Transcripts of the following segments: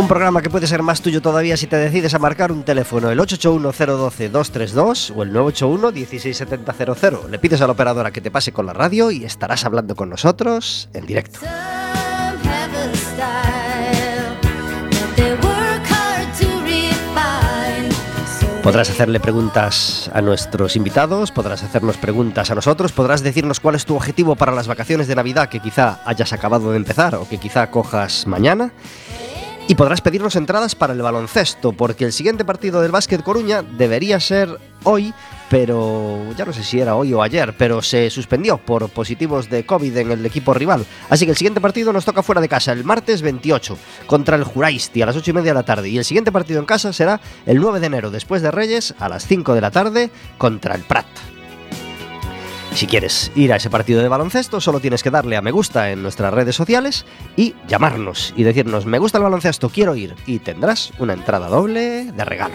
Un programa que puede ser más tuyo todavía si te decides a marcar un teléfono, el 881-012-232 o el 981-16700. Le pides a la operadora que te pase con la radio y estarás hablando con nosotros en directo. Podrás hacerle preguntas a nuestros invitados, podrás hacernos preguntas a nosotros, podrás decirnos cuál es tu objetivo para las vacaciones de Navidad que quizá hayas acabado de empezar o que quizá cojas mañana. Y podrás pedirnos entradas para el baloncesto, porque el siguiente partido del Básquet Coruña debería ser hoy, pero ya no sé si era hoy o ayer, pero se suspendió por positivos de COVID en el equipo rival. Así que el siguiente partido nos toca fuera de casa, el martes 28, contra el Juraisti a las 8 y media de la tarde. Y el siguiente partido en casa será el 9 de enero, después de Reyes, a las 5 de la tarde, contra el Prat. Si quieres ir a ese partido de baloncesto, solo tienes que darle a me gusta en nuestras redes sociales y llamarnos y decirnos me gusta el baloncesto, quiero ir y tendrás una entrada doble de regalo.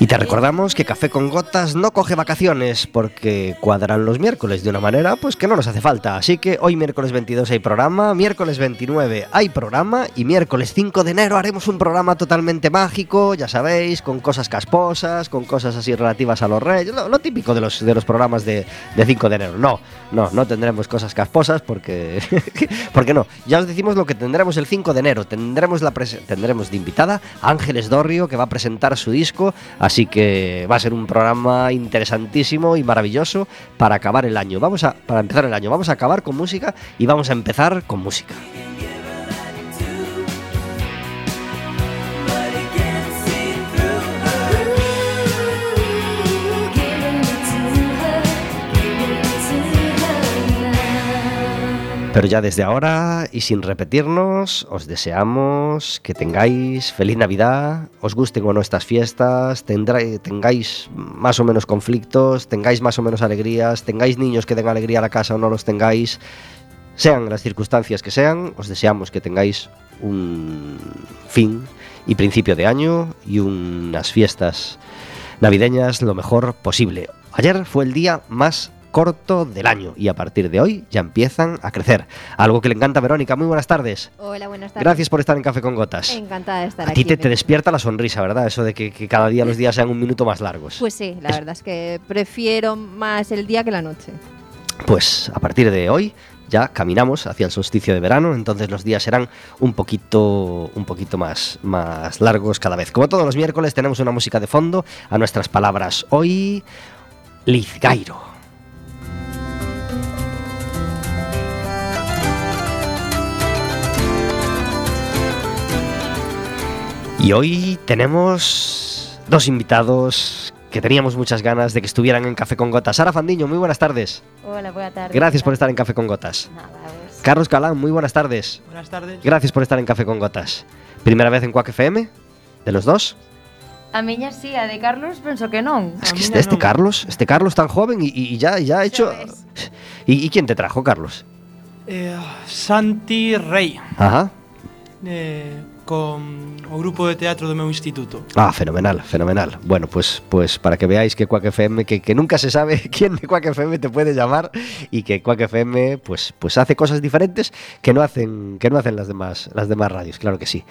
Y te recordamos que Café con Gotas no coge vacaciones porque cuadran los miércoles de una manera pues que no nos hace falta. Así que hoy miércoles 22 hay programa, miércoles 29 hay programa y miércoles 5 de enero haremos un programa totalmente mágico, ya sabéis, con cosas casposas, con cosas así relativas a los reyes, lo, típico de los, de los programas de, 5 de enero. No, no, no tendremos cosas casposas porque, porque no. Ya os decimos lo que tendremos el 5 de enero. Tendremos, la tendremos de invitada a Ángeles Dorrio que va a presentar su disco. Así que va a ser un programa interesantísimo y maravilloso para acabar el año. Vamos a, para empezar el año, vamos a acabar con música y vamos a empezar con música. Pero ya desde ahora y sin repetirnos, os deseamos que tengáis feliz Navidad, os gusten o no estas fiestas, tengáis más o menos conflictos, tengáis más o menos alegrías, tengáis niños que den alegría a la casa o no los tengáis, sean las circunstancias que sean, os deseamos que tengáis un fin y principio de año y unas fiestas navideñas lo mejor posible. Ayer fue el día más corto del año y a partir de hoy ya empiezan a crecer. Algo que le encanta a Verónica. Muy buenas tardes. Hola, buenas tardes. Gracias por estar en Café con Gotas. Encantada de estar a aquí. A ti te, despierta la sonrisa, ¿verdad? Eso de que, cada día los días sean un minuto más largos. Pues sí, la verdad es que prefiero más el día que la noche. Pues a partir de hoy ya caminamos hacia el solsticio de verano, entonces los días serán un poquito, un poquito más, más largos cada vez. Como todos los miércoles tenemos una música de fondo a nuestras palabras. Hoy, Lizgairo. Y hoy tenemos dos invitados que teníamos muchas ganas de que estuvieran en Café con Gotas. Sara Fandiño, muy buenas tardes. Hola, buenas tardes. Gracias por estar en Café con Gotas. Nada, pues. Carlos Calán, muy buenas tardes. Buenas tardes. Gracias por estar en Café con Gotas. ¿Primera vez en Quack FM? ¿De los dos? A miña sí, a de Carlos penso que non. Es que este, este Carlos, este Carlos tan joven y, y ya, ya ha hecho... ¿Y, ¿Y, quién te trajo, Carlos? Eh, Santi Rey. Ajá. Eh, con o grupo de teatro do meu instituto. Ah, fenomenal, fenomenal. Bueno, pues, pues para que veáis que Quack FM, que, que nunca se sabe quién de Quack FM te puede llamar y que Quack FM pues, pues hace cosas diferentes que no hacen, que no hacen las, demás, las demás radios, claro que sí.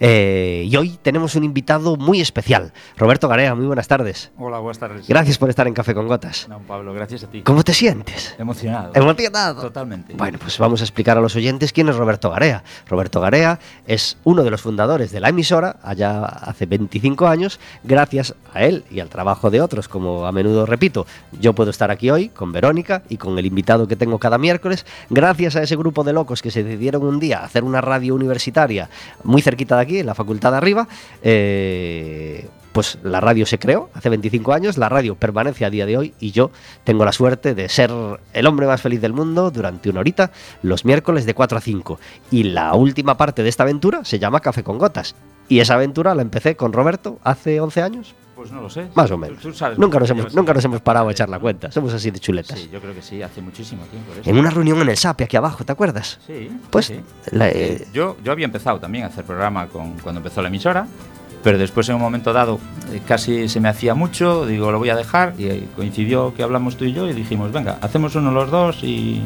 Eh, y hoy tenemos un invitado muy especial, Roberto Garea, muy buenas tardes. Hola, buenas tardes. Gracias por estar en Café con Gotas. No, Pablo, gracias a ti. ¿Cómo te sientes? Emocionado. Emocionado. Totalmente. Bueno, pues vamos a explicar a los oyentes quién es Roberto Garea. Roberto Garea es uno de los fundadores de la emisora, allá hace 25 años, gracias a él y al trabajo de otros, como a menudo repito, yo puedo estar aquí hoy con Verónica y con el invitado que tengo cada miércoles, gracias a ese grupo de locos que se decidieron un día hacer una radio universitaria muy cerquita de aquí, en la facultad de arriba, eh, pues la radio se creó hace 25 años, la radio permanece a día de hoy y yo tengo la suerte de ser el hombre más feliz del mundo durante una horita los miércoles de 4 a 5. Y la última parte de esta aventura se llama Café con Gotas. Y esa aventura la empecé con Roberto hace 11 años, Pues no lo sé. más o menos. tú sabes Nunca nos, hemos, nunca nos hemos parado a echar la cuenta, somos así de chuletas. Sí, yo creo que sí, hace muchísimo tiempo. eso. En una reunión en el SAPE aquí abajo, ¿te acuerdas? Sí, Pues sí. la- eh, yo, yo había empezado también a hacer programa con, cuando empezó la emisora, pero después en un momento dado eh, casi se me hacía mucho, digo, lo voy a dejar, y eh, coincidió que hablamos tú y yo y dijimos, venga, hacemos uno los dos y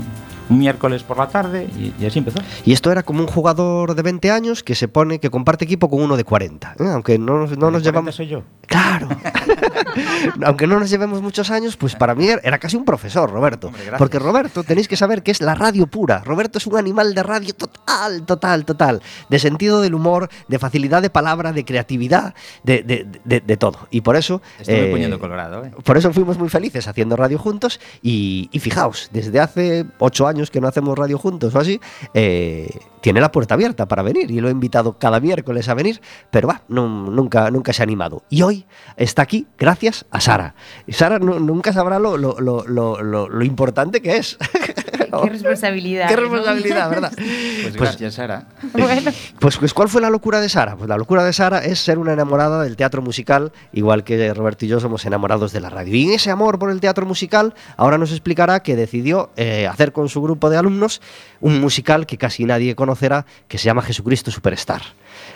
un miércoles por la tarde y, y así empezó. Y esto era como un jugador de 20 años que se pone, que comparte equipo con uno de 40. ¿eh? Aunque no, nos- no nos 40 llevamos. soy yo. Claro. Aunque no nos llevemos muchos años, pues para mí era casi un profesor, Roberto. Hombre. Porque Roberto, tenéis que saber que es la radio pura. Roberto es un animal de radio total, total, total. De sentido del humor, de facilidad de palabra, de creatividad, de, de- de- de todo. Y por eso. Estoy eh, poniendo colorado, ¿eh? por eso fuimos muy felices haciendo radio juntos y, y fijaos, desde hace ocho años que no hacemos radio juntos o así, eh, tiene la puerta abierta para venir y lo he invitado cada miércoles a venir, pero va, no- nunca, nunca se ha animado. Y hoy está aquí gracias a Sara. Y Sara nu- nunca sabrá lo- lo- lo- lo importante que es. Qué responsabilidad. Qué ¿no? responsabilidad, ¿verdad? Pues Pues- gracias, Sara. bueno, Pues, pues, ¿cuál fue la locura de Sara? Pues la locura de Sara es ser una enamorada del teatro musical, igual que Roberto y yo somos enamorados de la radio. Y en ese amor por el teatro musical, ahora nos explicará que decidió eh, hacer con su grupo de alumnos un musical que casi nadie conocerá, que se llama Jesucristo Superstar.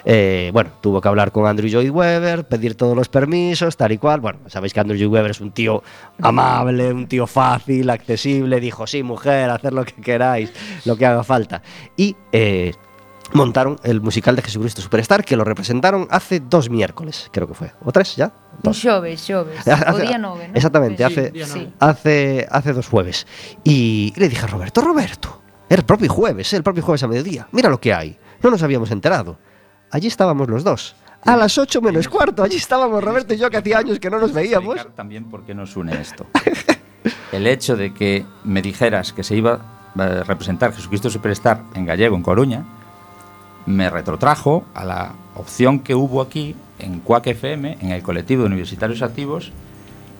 Eh, bueno, tuvo que hablar con Andrew Lloyd Webber, pedir todos los permisos, tal y cual. Bueno, sabéis que Andrew Lloyd Webber es un tío amable, un tío fácil, accesible. Dijo, sí, mujer, hacer lo que queráis, lo que haga falta. Y eh, montaron el musical de Jesucristo Superstar, que lo representaron hace dos miércoles, creo que fue. ¿O tres ya? un Dos. xoves, xoves. Hace- O día nove, ¿no? Exactamente, Sí, hace, sí. hace, hace dos jueves. Y le dije a Roberto, Roberto, el propio jueves, el propio jueves a mediodía. Mira lo que hay. No nos habíamos enterado. Allí estábamos los dos. A las ocho menos cuarto, allí estábamos Roberto y yo, que hacía años que no nos veíamos. también por qué nos une esto. El hecho de que me dijeras que se iba a representar Jesucristo Superstar en gallego, en Coruña, me retrotrajo a la opción que hubo aquí en CUAC FM, en el colectivo de universitarios activos,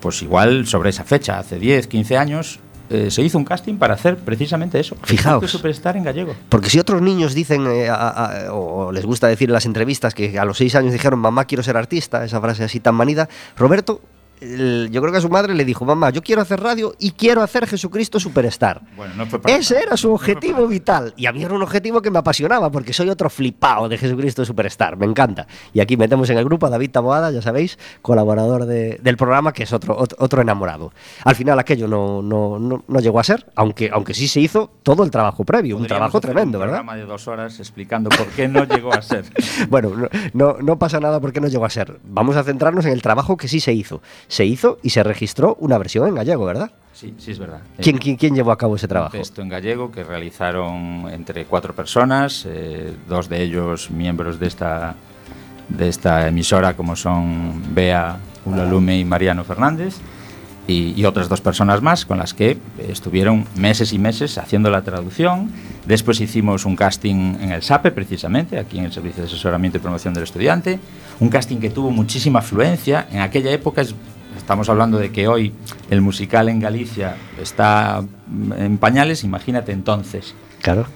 pues igual sobre esa fecha, hace 10, 15 años, eh, se hizo un casting para hacer precisamente eso. Fijaos. Superstar en gallego. Porque si otros niños dicen, eh, a- a- o les gusta decir en las entrevistas, que a los seis años dijeron, mamá, quiero ser artista, esa frase así tan manida, Roberto, el- yo creo que a su madre le dijo, mamá, yo quiero hacer radio y quiero hacer Jesucristo Superstar. Bueno, no fue para Ese era su objetivo vital. Y a mí era un objetivo que me apasionaba, porque soy otro flipado de Jesucristo Superstar. Me encanta. Y aquí metemos en el grupo a David Taboada, ya sabéis, colaborador de- del programa, que es otro, otro, enamorado. Al final aquello no, no, no, no llegó a ser, aunque, aunque sí se hizo todo el trabajo previo. Un trabajo hacer tremendo, un ¿verdad? programa de dos horas explicando por qué no llegó a ser. Bueno, no, no, no pasa nada porque no llegó a ser. Vamos a centrarnos en el trabajo que sí se hizo. Se hizo y se registró una versión en gallego, ¿verdad? Sí, sí es verdad. ¿Quién, Eh, quién, quién llevó a cabo ese trabajo? Texto en gallego que realizaron entre cuatro personas, eh, dos de ellos miembros de esta, de esta emisora, como son Bea Ulalume y Mariano Fernández, y, y otras dos personas más con las que estuvieron meses y meses haciendo la traducción. Después hicimos un casting en el SAPE, precisamente, aquí en el Servicio de Asesoramiento y Promoción del Estudiante, un casting que tuvo muchísima afluencia. En aquella época es- Estamos hablando de que hoy el musical en Galicia está mm, en pañales, imagínate entonces. Claro.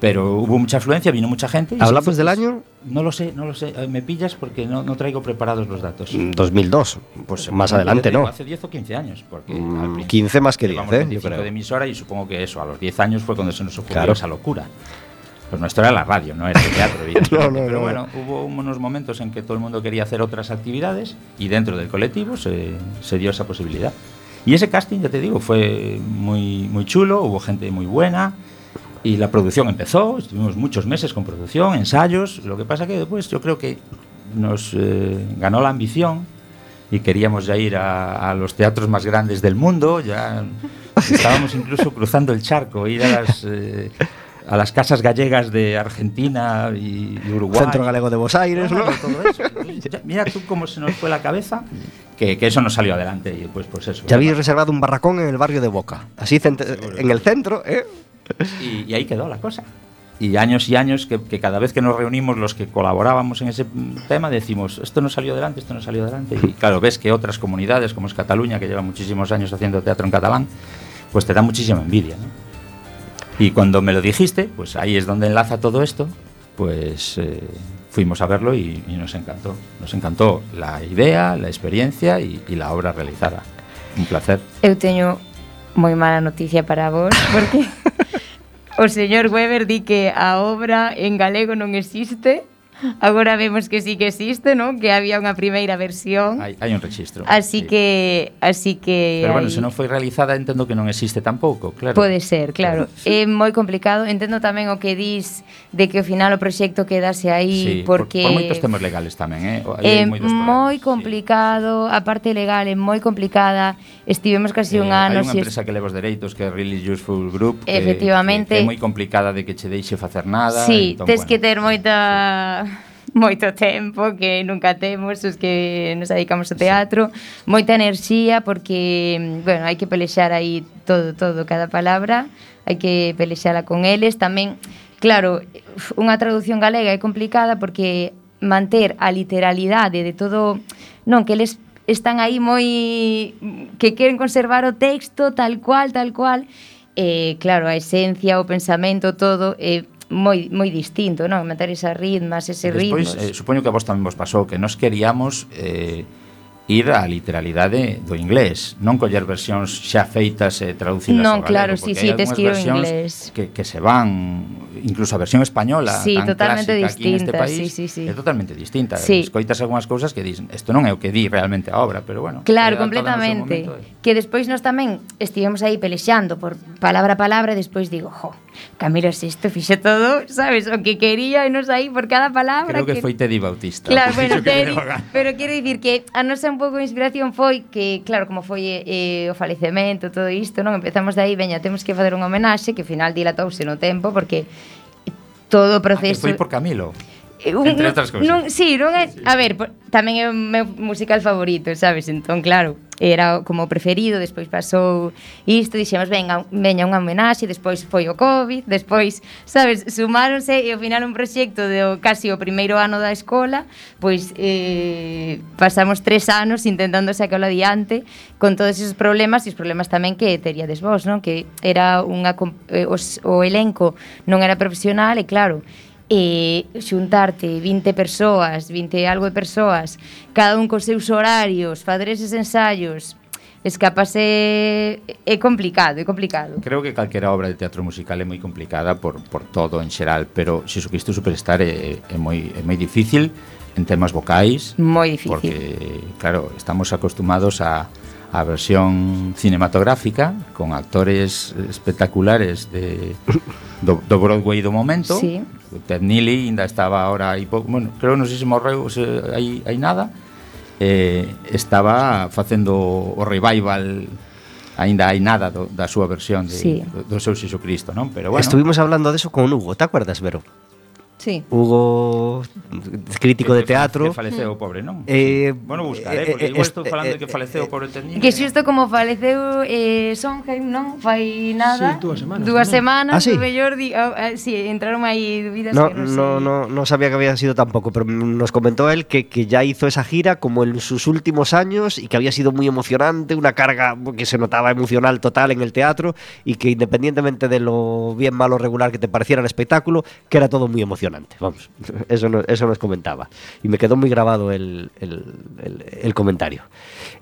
Pero hubo mucha afluencia, vino mucha gente. ¿Hablamos hizo, del pues, año? No lo sé, no lo sé. Eh, Me pillas porque no, no traigo preparados los datos. Mm, 2002. Pues más adelante, digo, ¿no? Hace 10 o 15 años. Porque Mm, al principio 15 más que 10, llevamos ¿eh? 25 Yo creo. de emisora y supongo que eso, a los 10 años fue cuando se nos ocurrió Claro. esa locura. Pues nuestro era la radio, no era el teatro. No, no, Pero no. bueno, hubo unos momentos en que todo el mundo quería hacer otras actividades y dentro del colectivo se, se dio esa posibilidad. Y ese casting, ya te digo, fue muy, muy chulo, hubo gente muy buena y la producción empezó, estuvimos muchos meses con producción, ensayos. Lo que pasa que después yo creo que nos eh, ganó la ambición y queríamos ya ir a, a los teatros más grandes del mundo, ya estábamos incluso cruzando el charco, ir a las, eh, a las casas gallegas de Argentina y, y Uruguay. Centro Galego de Buenos Aires, ¿no? Todo eso. Mira tú cómo se nos fue la cabeza que, que eso no salió adelante y pues, pues eso. Ya habéis reservado un barracón en el barrio de Boca. Así en el centro, ¿eh? Y, y ahí quedó la cosa. Y años y años que, que cada vez que nos reunimos los que colaborábamos en ese tema decimos, esto no salió adelante, esto no salió adelante. Y claro, ves que otras comunidades, como es Cataluña, que lleva muchísimos años haciendo teatro en catalán, pues te da muchísima envidia. ¿no? Y cuando me lo dijiste, pues ahí es donde enlaza todo esto, pues eh, fuimos a verlo y, y, nos encantó. Nos encantó la idea, la experiencia y, y la obra realizada. Un placer. Eu teño moi mala noticia para vos, porque o señor Weber di que a obra en galego non existe, Agora vemos que sí que existe, ¿no? Que había unha primeira versión. Hai, hai un registro. Así sí. que así que Pero bueno, hai... se non foi realizada, entendo que non existe tampouco, claro. Pode ser, claro. É moi complicado. Entendo tamén o que dis de que ao final o proxecto quedase aí sí, porque por, por moitos temas legales tamén, eh? Hai é moi complicado, sí. a parte legal é moi complicada. Estivemos casi eh, un ano. Hai unha empresa es... que leva os dereitos que é Really Useful Group, que, Efectivamente. Que, que é moi complicada de que che deixe facer nada. Sí, entón, tes bueno, que ter moita sí moito tempo que nunca temos os que nos dedicamos ao teatro, moita enerxía porque, bueno, hai que pelexar aí todo, todo, cada palabra, hai que pelexala con eles, tamén, claro, unha traducción galega é complicada porque manter a literalidade de todo, non, que eles están aí moi que queren conservar o texto tal cual, tal cual, eh, claro, a esencia, o pensamento, todo, eh, moi moi distinto, non? Meter esas ritmas, ese Despois, ritmos. Eh, supoño que a vos tamén vos pasou que nós queríamos eh, ir á literalidade do inglés, non coller versións xa feitas e traducidas non, ao galego, claro, sí, sí, tes que ir inglés. Que, que se van, incluso a versión española sí, tan totalmente clásica distinta, aquí neste país, sí, sí, sí. é totalmente distinta. Sí. Escoitas algunhas cousas que dis, isto non é o que di realmente a obra, pero bueno. Claro, completamente. Momento, eh. Que despois nós tamén estivemos aí pelexando por palabra a palabra e despois digo, jo, Camilo VI fixo todo, sabes, o que quería e nos aí por cada palabra. Creo que, que... foi Teddy Bautista. Claro, bueno, Teddy, pero quero dicir que a nosa un pouco de inspiración foi que, claro, como foi eh, eh, o falecemento, todo isto, non? Empezamos de aí, veña, temos que fazer un homenaxe que final dilatouse no tempo porque todo o proceso... Ah, que foi por Camilo eh, un, entre outras cousas. Non, sí, non é, a ver, tamén é o meu musical favorito, sabes? Entón, claro, era como preferido, despois pasou isto, dixemos, venga, veña unha homenaxe, despois foi o COVID, despois, sabes, sumáronse e ao final un proxecto de casi o primeiro ano da escola, pois eh, pasamos tres anos intentando sacarlo adiante con todos esos problemas e os problemas tamén que teríades vos, non? Que era unha, eh, os, o elenco non era profesional e claro, e xuntarte 20 persoas, 20 e algo de persoas, cada un cos seus horarios, fader eses ensaios, escapase é complicado, é complicado. Creo que calquera obra de teatro musical é moi complicada por, por todo en xeral, pero Xesucristo Superstar é, é, moi, é moi difícil en temas vocais. Moi difícil. Porque, claro, estamos acostumados a, a versión cinematográfica con actores espectaculares de do, do Broadway do momento. Sí. Ted Neely ainda estaba ahora aí, bueno, creo non sei se morreu se hai hai nada. Eh, estaba facendo o revival aínda hai nada do, da súa versión de, sí. do, do seu Xesucristo, non? Pero bueno. Estuvimos hablando de eso con Hugo, ¿te acuerdas, Vero? Sí. Hugo, crítico que- de que teatro. Que faleceu pobre, non? Eh, bueno, buscar, eh, eh, porque eh, igual est- estou falando de que eh, faleceu eh, o pobre Ted Neely. Que xusto como faleceu eh, Sondheim, non? Fai nada. Sí, dúas semanas Dúas semanas, Ah, sí? o mellor, di, ah, ah, sí, entraron aí dúbidas No, que non, no, sei. no, no sabía que había sido tampoco, pero nos comentó él que, que ya hizo esa gira como en sus últimos años y que había sido muy emocionante, una carga que se notaba emocional total en el teatro y que independientemente de lo bien, malo, regular que te pareciera el espectáculo, que era todo muy emocionante. Vamos, eso, no- eso nos comentaba. Y me quedó muy grabado el, el- el- el comentario.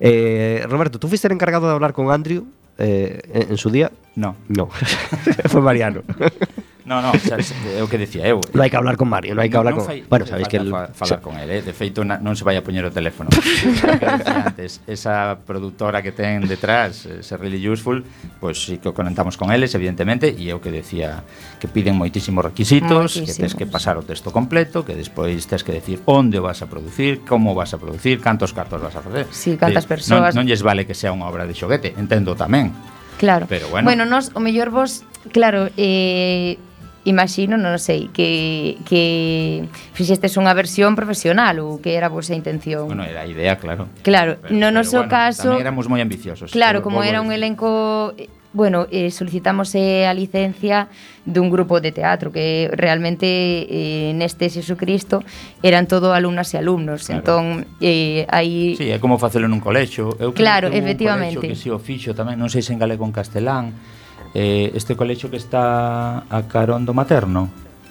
Eh, Roberto, ¿tú fuiste el encargado de hablar con Andrew eh, en, en su día? No, No, fue Mariano. No, no, xa, xa, é o que decía eu. Eh. Non hai que hablar con Mario, non hai que hablar con... Fai, bueno, sabéis que el... Fa, falar con el, eh? de feito na, non se vai a poñer o teléfono. antes, esa produtora que ten detrás, eh, ese Really Useful, pois pues, sí que conectamos con eles, evidentemente, e é o que decía que piden moitísimos requisitos, que tens que pasar o texto completo, que despois tens que decir onde vas a producir, como vas a producir, cantos cartos vas a facer. Sí, cantas eh, persoas. Non, non lles vale que sea unha obra de xoguete, entendo tamén. Claro. Pero bueno. Bueno, nos, o mellor vos, claro, eh, imagino, non sei, que, que fixestes unha versión profesional ou que era a vosa intención? Bueno, era a idea, claro. Claro, pero, no noso bueno, caso... Tamén éramos moi ambiciosos. Claro, pero, como era un elenco... Eh, bueno, eh, solicitamos eh, a licencia dun grupo de teatro que realmente eh, neste Xesucristo eran todo alumnas e alumnos. Claro. Entón, eh, aí... Sí, é como facelo nun colexo. Eu claro, efectivamente. Un colexo que se o fixo tamén, non sei se en galego en castelán, Eh, este colexo que está a carón do materno.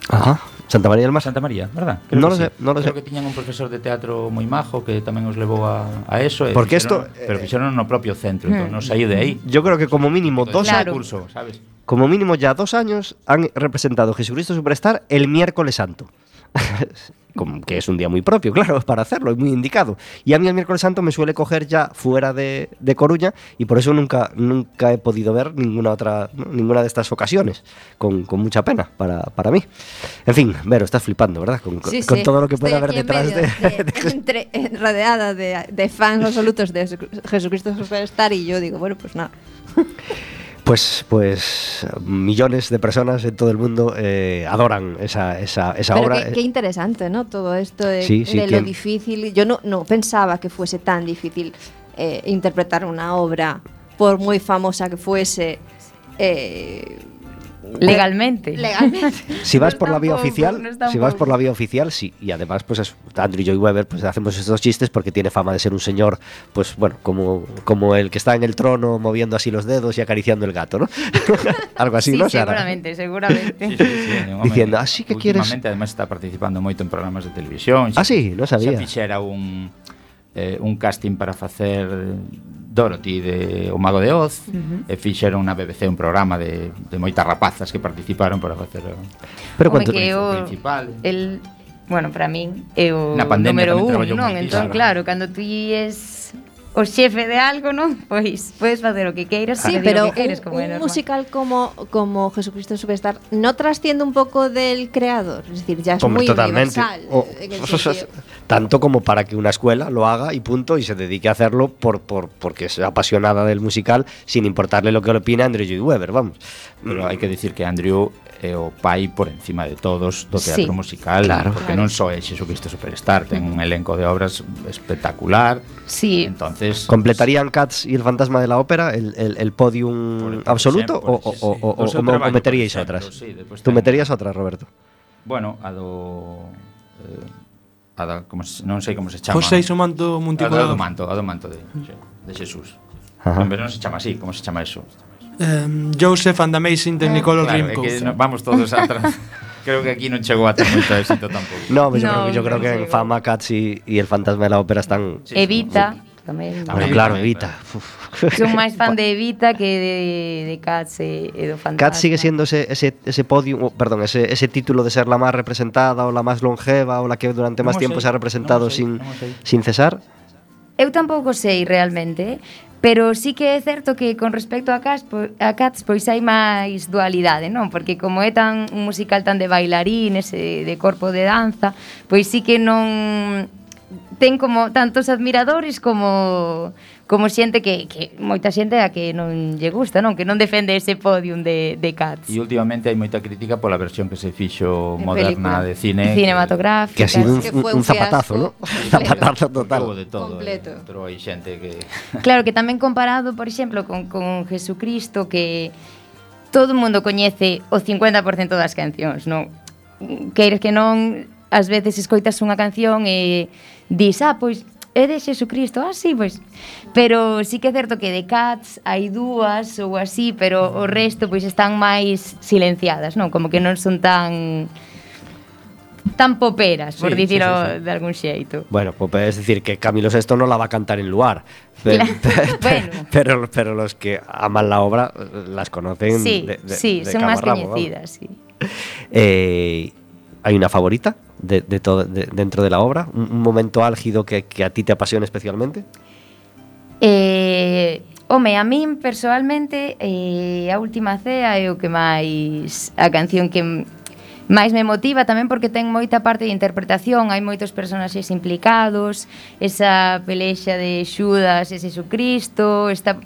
Ajá. Santa María del Mar. Santa María, verdad? No lo sé, no lo Creo sé. que tiñan un profesor de teatro moi majo que tamén os levou a, a eso. e Porque fixeron- esto, Pero eh, fixeron no propio centro, entón non saí de aí. Yo creo que como mínimo dos Claro. curso, sabes? como mínimo ya dos años han representado Jesucristo Superstar el miércoles santo. Como que es un día muy propio, claro, para hacerlo, es muy indicado. Y a mí el miércoles santo me suele coger ya fuera de, de Coruña y por eso nunca, nunca he podido ver ninguna otra, ¿no? ninguna de estas ocasiones, con, con mucha pena para, para mí. En fin, Vero, estás flipando, ¿verdad? Con, Sí, con sí. todo lo que Estoy haber detrás medio de, de- entre- eh, rodeada de, de fans absolutos de Jesu- Jesucristo Superstar y yo digo, bueno, pues nada. Pues, pues millones de personas en todo el mundo eh, adoran esa, esa, esa Pero obra. qué, qué interesante, ¿no? Todo esto de, Sí, sí, de que- lo difícil. Yo no, no pensaba que fuese tan difícil eh, interpretar una obra, por muy famosa que fuese. eh, legalmente. legalmente. Si vas No por la vía tampoco, oficial, no si vas por la vía oficial, sí. Y además, pues es, Andrew Joy Weber, pues hacemos estos chistes porque tiene fama de ser un señor, pues bueno, como, como el que está en el trono moviendo así los dedos y acariciando el gato, ¿no? Algo así, sí, ¿no? Sara? seguramente, seguramente. Sí, sí, Diciendo, "Así que quieres-" Últimamente, además, está participando moito en programas de televisión. Ah, sí, non sabía. Xa fixera un, eh, un casting para facer Dorothy de O Mago de Oz uh -huh. e fixeron na BBC un programa de, de moitas rapazas que participaron para facer o, Pero cuanto que o, principal. El, bueno, para min é o na pandemia número un, non? Entón, claro, cando ti es o xefe de algo, non? Pois podes facer o que queiras, Sí, pero o que queiras, un, como musical como, como Jesucristo Superstar no trasciende un poco del creador. Es decir, ya es Hombre, muy totalmente. universal. O- sentido- tanto como para que una escuela lo haga y punto y se dedique a hacerlo por, por porque es apasionada del musical sin importarle lo que opina Andrew Lloyd Webber, vamos. Pero hai que dicir que Andrew é o pai por encima de todos do Sí. teatro musical Claro. porque Claro. non só é Xesucristo Superstar ten un elenco de obras espectacular Sí. Entonces. ¿Completarían Cats y el fantasma de la ópera el, el, el podium absoluto o, o, o, o traballo, meteríais exemplo, otras? Sí, Tú meterías otras, Roberto? Bueno, a do... Eh, a da, como se, non sei como se chama. Pois o manto monticulado. A do manto, a do manto de, de Jesús. Ajá. Non, non se chama así, como se chama eso? Um, Joseph and the Amazing ah, Technicolor ah, claro, Dreamcoat. Que no, vamos todos atrás. creo que aquí non chegou a ter moito éxito tampouco. No, pero no, yo creo, yo creo que en Fama, Cats e el fantasma de la ópera están... Sí, Evita. Tamén. Ah, bueno, claro, Evita. Son máis fan de Evita que de, de Cats e, eh, e do Fantasma. Cats sigue siendo ese, ese, ese podium, perdón, ese, ese título de ser la máis representada ou la máis longeva ou la que durante máis tempo tiempo sei, se ha representado no sin, sei, no sin cesar. Eu tampouco sei realmente, Pero sí que é certo que con respecto a Cats, po, a Cats pois hai máis dualidade, non? Porque como é tan un musical tan de bailarines, e de corpo de danza, pois sí que non ten como tantos admiradores como como xente que, que moita xente a que non lle gusta, non? Que non defende ese podium de, de Cats. E últimamente hai moita crítica pola versión que se fixo de moderna película. de cine. Cinematográfica. Que, que ha sido un, un, un zapatazo, ¿no? zapatazo total. Todo de todo. Completo. Eh, Entrou hai xente que... claro, que tamén comparado, por exemplo, con, con Jesucristo, que todo o mundo coñece o 50% das cancións, non? Queres que non, ás veces escoitas unha canción e dis, ah, pois é de Xesucristo, ah, sí, pois. Pero sí que é certo que de Cats hai dúas ou así, pero o resto pois están máis silenciadas, non? Como que non son tan tan poperas, por sí, dicirlo sí, sí, sí. de algún xeito. Bueno, popera, es decir, que Camilo VI non la va a cantar en lugar. Pero, claro. bueno. pero, pero los que aman la obra las conocen sí, de, de, sí, de son más ramo, coñecidas, vamos. sí. Eh, hay una favorita de, de todo, de, dentro de la obra? ¿Un, un momento álgido que, que, a ti te apasione especialmente? Eh, home, a min personalmente eh, a última cea é o que máis a canción que máis me motiva tamén porque ten moita parte de interpretación, hai moitos personaxes implicados, esa pelexa de Xudas e Jesucristo, esta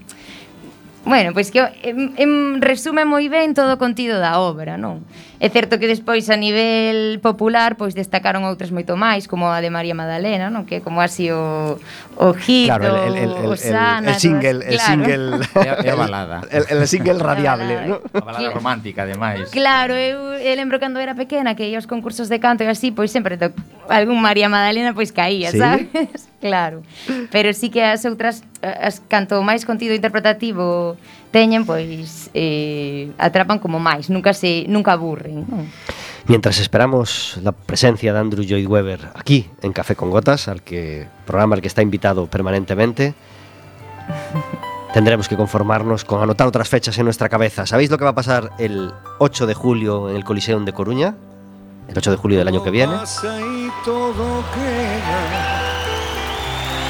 Bueno, pois que em, em resume moi ben todo o contido da obra, non? É certo que despois a nivel popular pois destacaron outras moito máis, como a de María Madalena, non? Que como así o o hit, claro, o, el, el, el, o sana, el single, todas, el claro. single, é a balada. El, el single radiable, non? balada, ¿no? A balada romántica ademais. Claro, eu, eu lembro cando era pequena que ia aos concursos de canto e así, pois sempre to... algún María Madalena pois caía, ¿Sí? sabes? claro. Pero sí que as outras as canto máis contido interpretativo teñen, pois eh, atrapan como máis, nunca se nunca aburren, non? Mientras esperamos la presencia de Andrew Lloyd Webber aquí en Café con Gotas, al que programa al que está invitado permanentemente, tendremos que conformarnos con anotar otras fechas en nuestra cabeza. ¿Sabéis lo que va a pasar el 8 de julio en el Coliseum de Coruña? El 8 de julio del año que viene. Pasa y todo queda,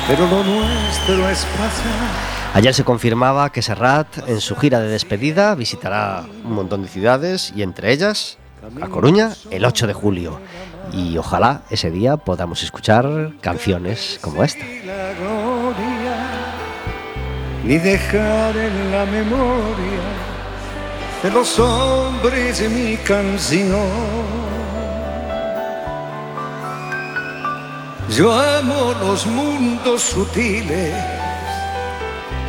pero lo nuestro es pasar. Ayer se confirmaba que Serrat, en su gira de despedida, visitará un montón de ciudades y entre ellas a Coruña el 8 de julio. Y ojalá ese día podamos escuchar canciones como esta. Ni dejar en la memoria de los hombres mi canción. Yo amo los mundos sutiles,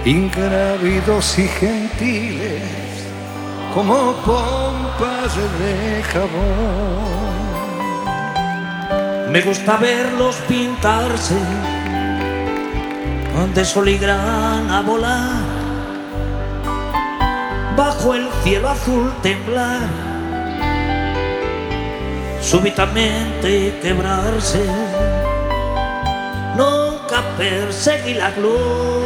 ingrávidos y gentiles, como pompas de jabón. Me gusta verlos pintarse de sol y grana volar, bajo el cielo azul temblar, súbitamente quebrarse, nunca perseguir la gloria.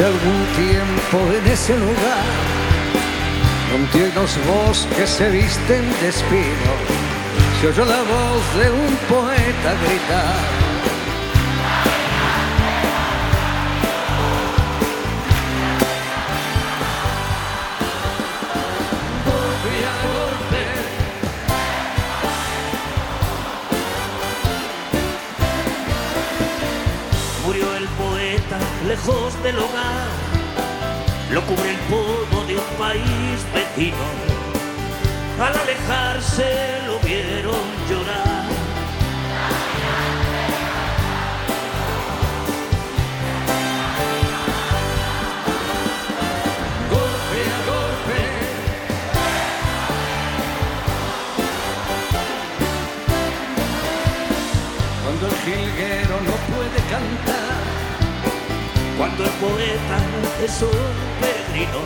Hace algún tiempo en ese lugar, donde los bosques se visten de espino, se oyó la voz de un poeta gritar. Lejos del hogar, lo cubre el polvo de un país vecino. Al alejarse lo vieron llorar. golpe a golpe. Cuando el jilguero no puede cantar, El poeta es un peregrino,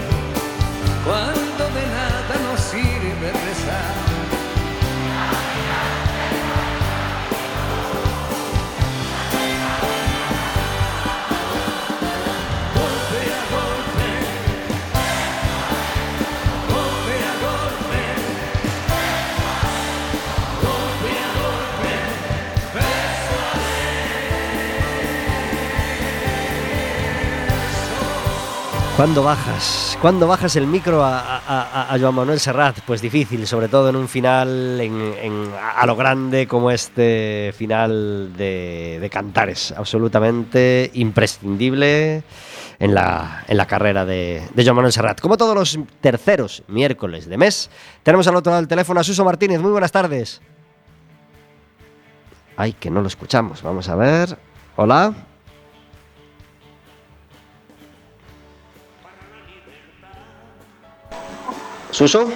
¿Cuándo bajas? ¿Cuándo bajas el micro a, a- Joan Manuel Serrat? Pues difícil, sobre todo en un final a lo grande como este final de, de Cantares. Absolutamente imprescindible en la, en la carrera de, de Joan Manuel Serrat. Como todos los terceros miércoles de mes, tenemos al otro lado del teléfono a Suso Martínez. Muy buenas tardes. Ay, que no lo escuchamos. Vamos a ver. Hola. Suso.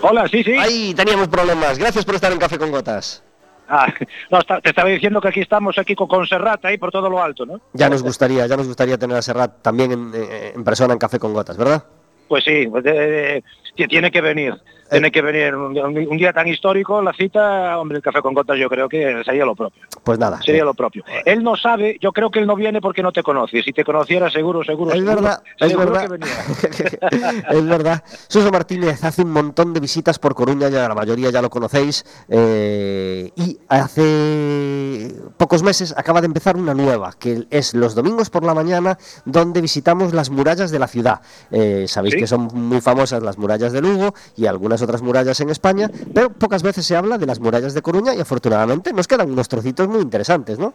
Hola, sí, sí. Ahí teníamos problemas. Gracias por estar en Café con Gotas. Ah, no, está- te estaba diciendo que aquí estamos aquí con, Serrat ahí por todo lo alto, ¿no? Ya nos gustaría, ya nos gustaría tener a Serrat también en, eh, en persona en Café con Gotas, ¿verdad? Pues sí, pues, eh, eh, tiene que venir. Tiene que venir un, día tan histórico, la cita, hombre, el café con gotas yo creo que sería lo propio. Pues nada. Sería lo propio. Él no sabe, yo creo que él no viene porque no te conoce. Si te conociera, seguro, seguro, Es seguro, verdad, es seguro verdad. que venía. es verdad. Suso Martínez hace un montón de visitas por Coruña, ya la mayoría ya lo conocéis, eh, y hace pocos meses acaba de empezar una nueva, que es los domingos por la mañana, donde visitamos las murallas de la ciudad. Eh, sabéis Sí. que son muy famosas las murallas de Lugo y algunas otras murallas en España, pero pocas veces se habla de las murallas de Coruña y afortunadamente nos quedan unos trocitos muy interesantes, ¿no?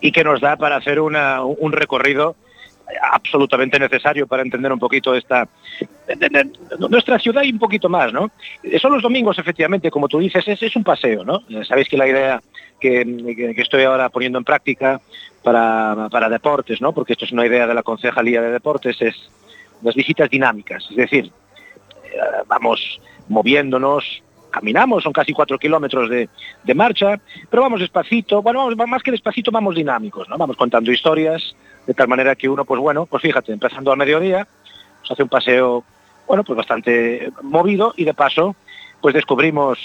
y que nos da para hacer una- un recorrido absolutamente necesario para entender un poquito esta nuestra ciudad y un poquito más, ¿no? Eh, Son los domingos, efectivamente, como tú dices, es, es un paseo, ¿no? Eh, Sabéis que la idea que, que- estoy ahora poniendo en práctica para, para deportes, ¿no? Porque esto es una idea de la Concejalía de Deportes, es las visitas dinámicas, es decir, vamos moviéndonos, caminamos, son casi cuatro kilómetros de, de marcha, pero vamos despacito, bueno, vamos, más que despacito vamos dinámicos, ¿no? Vamos contando historias, de tal manera que uno, pues bueno, pues fíjate, empezando al mediodía, pues hace un paseo, bueno, pues bastante movido y de paso, pues descubrimos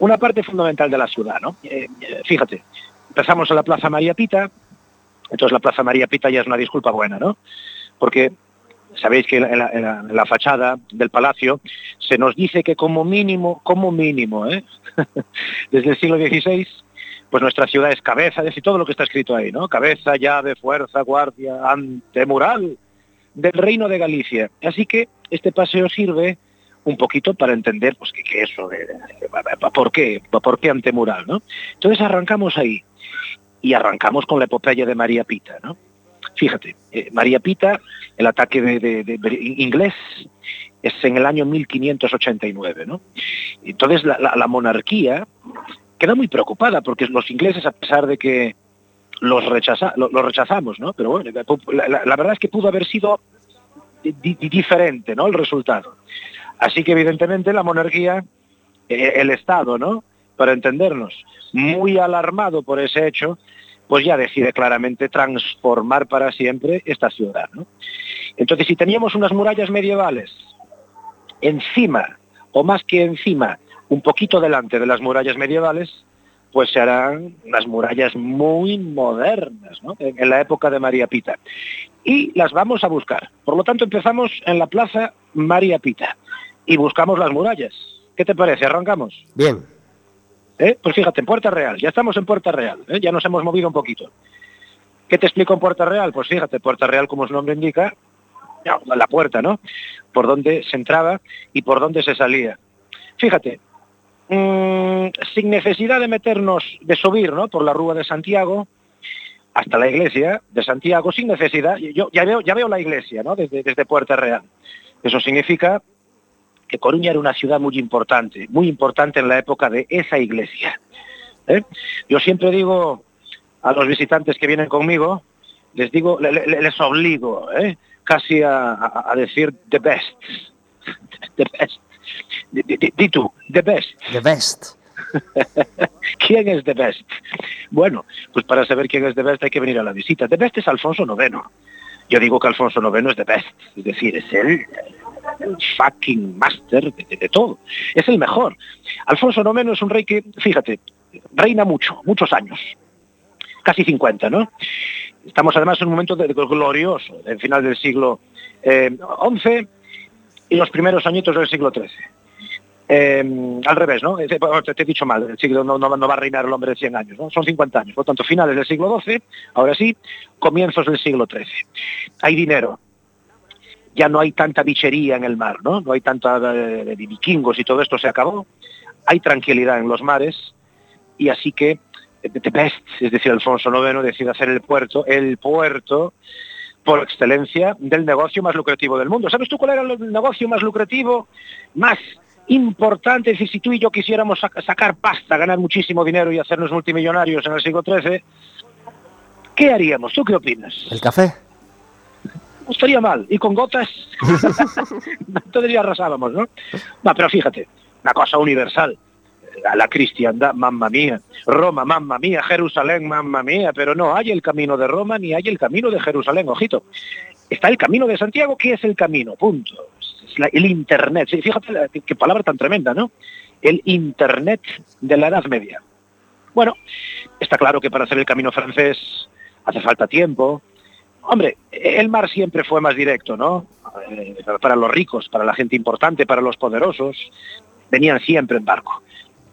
una parte fundamental de la ciudad, ¿no? Eh, eh, fíjate, empezamos en la Plaza María Pita, entonces la Plaza María Pita ya es una disculpa buena, ¿no? Porque sabéis que en la, fachada del palacio se nos dice que como mínimo, como mínimo, ¿eh? desde el siglo XVI, pues nuestra ciudad es cabeza, es decir, todo lo que está escrito ahí, ¿no? Cabeza, llave, fuerza, guardia, antemural del reino de Galicia. Así que este paseo sirve un poquito para entender, pues, qué es eso, de- de- por qué, por qué antemural, ¿no? Entonces arrancamos ahí y arrancamos con la epopeya de María Pita, ¿no? Fíjate, eh, María Pita, el ataque de, inglés es en el año 1589, ¿no? Entonces la, monarquía queda muy preocupada porque los ingleses, a pesar de que los, rechaza, lo- los rechazamos, ¿no? Pero bueno, la, verdad es que pudo haber sido di- di- diferente, ¿no? El resultado. Así que evidentemente la monarquía, eh, el Estado, ¿no? Para entendernos, muy alarmado por ese hecho, pues ya decide claramente transformar para siempre esta ciudad, ¿no? Entonces, si teníamos unas murallas medievales encima, o más que encima, un poquito delante de las murallas medievales, pues se harán unas murallas muy modernas, ¿no? En, en la época de María Pita. Y las vamos a buscar. Por lo tanto, empezamos en la plaza María Pita y buscamos las murallas. ¿Qué te parece? ¿Arrancamos? Bien. ¿Eh? Pues fíjate, en Puerta Real, ya estamos en Puerta Real, ¿eh? ya nos hemos movido un poquito. ¿Qué te explico en Puerta Real? Pues fíjate, Puerta Real, como su nombre indica, la puerta, ¿no? Por donde se entraba y por donde se salía. Fíjate, mm, sin necesidad de meternos, de subir, ¿no? Por la Rúa de Santiago hasta la iglesia de Santiago, sin necesidad, yo ya veo, la iglesia, ¿no? Desde Puerta Real. Eso significa que Coruña era una ciudad muy importante, muy importante en la época de esa iglesia. ¿eh? Yo siempre digo a los visitantes que vienen conmigo, les digo, le- le- les obligo ¿eh? casi a, a- a decir the best. The best. Di, di- di tú, the best. The best. ¿Quién es The Best? Bueno, pues para saber quién es The Best hay que venir a la visita. The Best es Alfonso IX. Yo digo que Alfonso IX es The Best, es decir, es el, el fucking master de, todo. Es el mejor. Alfonso IX es un rey que, fíjate, reina mucho, muchos años. Casi 50, ¿no? Estamos además en un momento de, de glorioso, el final del siglo eh, XI y los primeros añitos del siglo XIII. Eh, al revés, ¿no? Te, he dicho mal, el siglo no va a reinar el hombre de 100 años, ¿no? Son 50 años, por lo tanto, finales del siglo XII, ahora sí, comienzos del siglo XIII. Hay dinero, ya no hay tanta bichería en el mar, ¿no? No hay tanta eh, de vikingos y todo esto se acabó. Hay tranquilidad en los mares y así que eh, the best, es decir, Alfonso IX decide hacer el puerto, el puerto por excelencia del negocio más lucrativo del mundo. ¿Sabes tú cuál era el negocio más lucrativo, más importante? Si tú y yo quisiéramos sac- sacar pasta, ganar muchísimo dinero y hacernos multimillonarios en el siglo XIII, ¿qué haríamos? ¿Tú qué opinas? El café. No estaría mal. Y con gotas, entonces ya arrasábamos, ¿no? Va, pero fíjate, una cosa universal. A la cristiandad, mamma mía. Roma, mamma mía. Jerusalén, mamma mía. Pero no hay el camino de Roma ni hay el camino de Jerusalén, ojito. Está el camino de Santiago, que es el camino, punto. la- el Internet. Sí, fíjate la- qué, qué palabra tan tremenda, ¿no? El Internet de la Edad Media. Bueno, está claro que para hacer el camino francés hace falta tiempo. Hombre, el mar siempre fue más directo, ¿no? Eh, para los ricos, para la gente importante, para los poderosos, venían siempre en barco.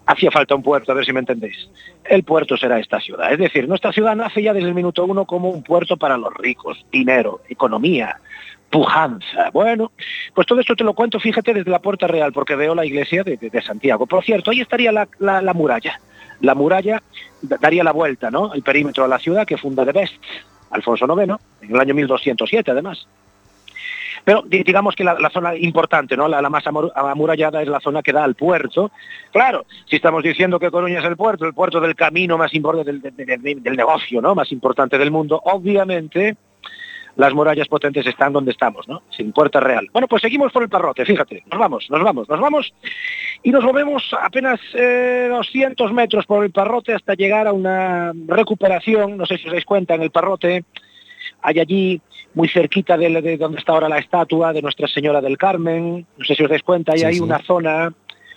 Hacía falta un puerto, a ver si me entendéis. El puerto será esta ciudad. Es decir, nuestra ciudad nace ya desde el minuto uno como un puerto para los ricos, dinero, economía, pujanza. Bueno, pues todo esto te lo cuento, fíjate, desde la Puerta Real, porque veo la iglesia de, Santiago. Por cierto, ahí estaría la, la- la muralla. La muralla da- daría la vuelta, ¿no? El perímetro a la ciudad que funda de Best, Alfonso IX, en el año 1207, además. Pero di- digamos que la, zona importante, ¿no? La, más amur- amurallada es la zona que da al puerto. Claro, si estamos diciendo que Coruña es el puerto, el puerto del camino más importante del- del negocio, ¿no? Más importante del mundo, obviamente las murallas potentes están donde estamos, ¿no? Sin puerta real. Bueno, pues seguimos por el parrote, fíjate. Nos vamos, nos vamos, nos vamos y nos movemos apenas eh, 200 metros por el parrote hasta llegar a una recuperación, no sé si os dais cuenta, en el parrote hay allí, muy cerquita de, de donde está ahora la estatua de Nuestra Señora del Carmen, no sé si os dais cuenta, hay Sí, ahí sí. una zona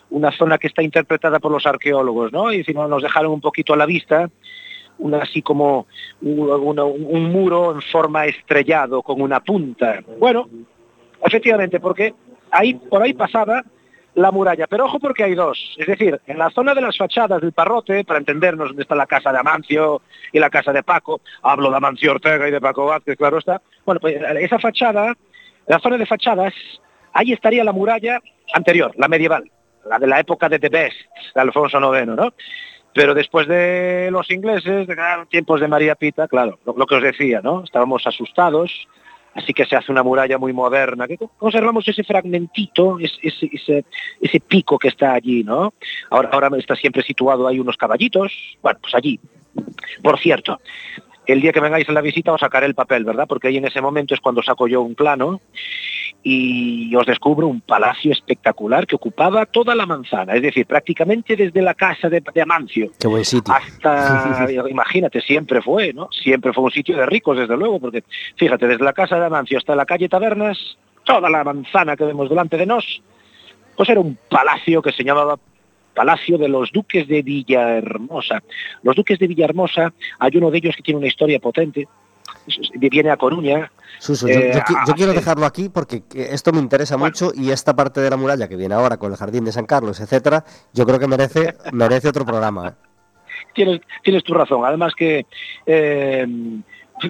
una zona que está interpretada por los arqueólogos, ¿no? Y si no, nos dejaron un poquito a la vista, así como un muro en forma estrellado con una punta. Bueno, efectivamente, porque ahí por ahí pasaba la muralla, pero ojo porque hay dos, es decir, en la zona de las fachadas del parrote, para entendernos dónde está la casa de Amancio y la casa de Paco, hablo de Amancio Ortega y de Paco Vázquez, claro está, bueno, pues esa fachada, la zona de fachadas, ahí estaría la muralla anterior, la medieval, la de la época de The Best, de Alfonso IX, ¿no? Pero después de los ingleses, de claro, tiempos de María Pita, claro, lo, que os decía, ¿no? Estábamos asustados, así que se hace una muralla muy moderna, que conservamos ese fragmentito, es- ese, ese, ese pico que está allí, ¿no? Ahora, ahora está siempre situado ahí unos caballitos, bueno, pues allí. Por cierto, el día que vengáis a la visita os sacaré el papel, ¿verdad? Porque ahí en ese momento es cuando saco yo un plano y os descubro un palacio espectacular que ocupaba toda la manzana, es decir, prácticamente desde la casa de, de Amancio Qué buen sitio. hasta, imagínate, siempre fue, ¿no? Siempre fue un sitio de ricos, desde luego, porque fíjate, desde la casa de Amancio hasta la calle Tabernas, toda la manzana que vemos delante de nos, pues era un palacio que se llamaba Palacio de los Duques de Villahermosa. Los Duques de Villahermosa, hay uno de ellos que tiene una historia potente, viene a Coruña, Suso, yo, Eh, yo qui- yo quiero dejarlo aquí porque que esto me interesa Bueno. mucho y esta parte de la muralla que viene ahora con el jardín de San Carlos, etcétera, yo creo que merece merece otro programa. ¿eh? tienes, tienes tu razón. Además que, eh,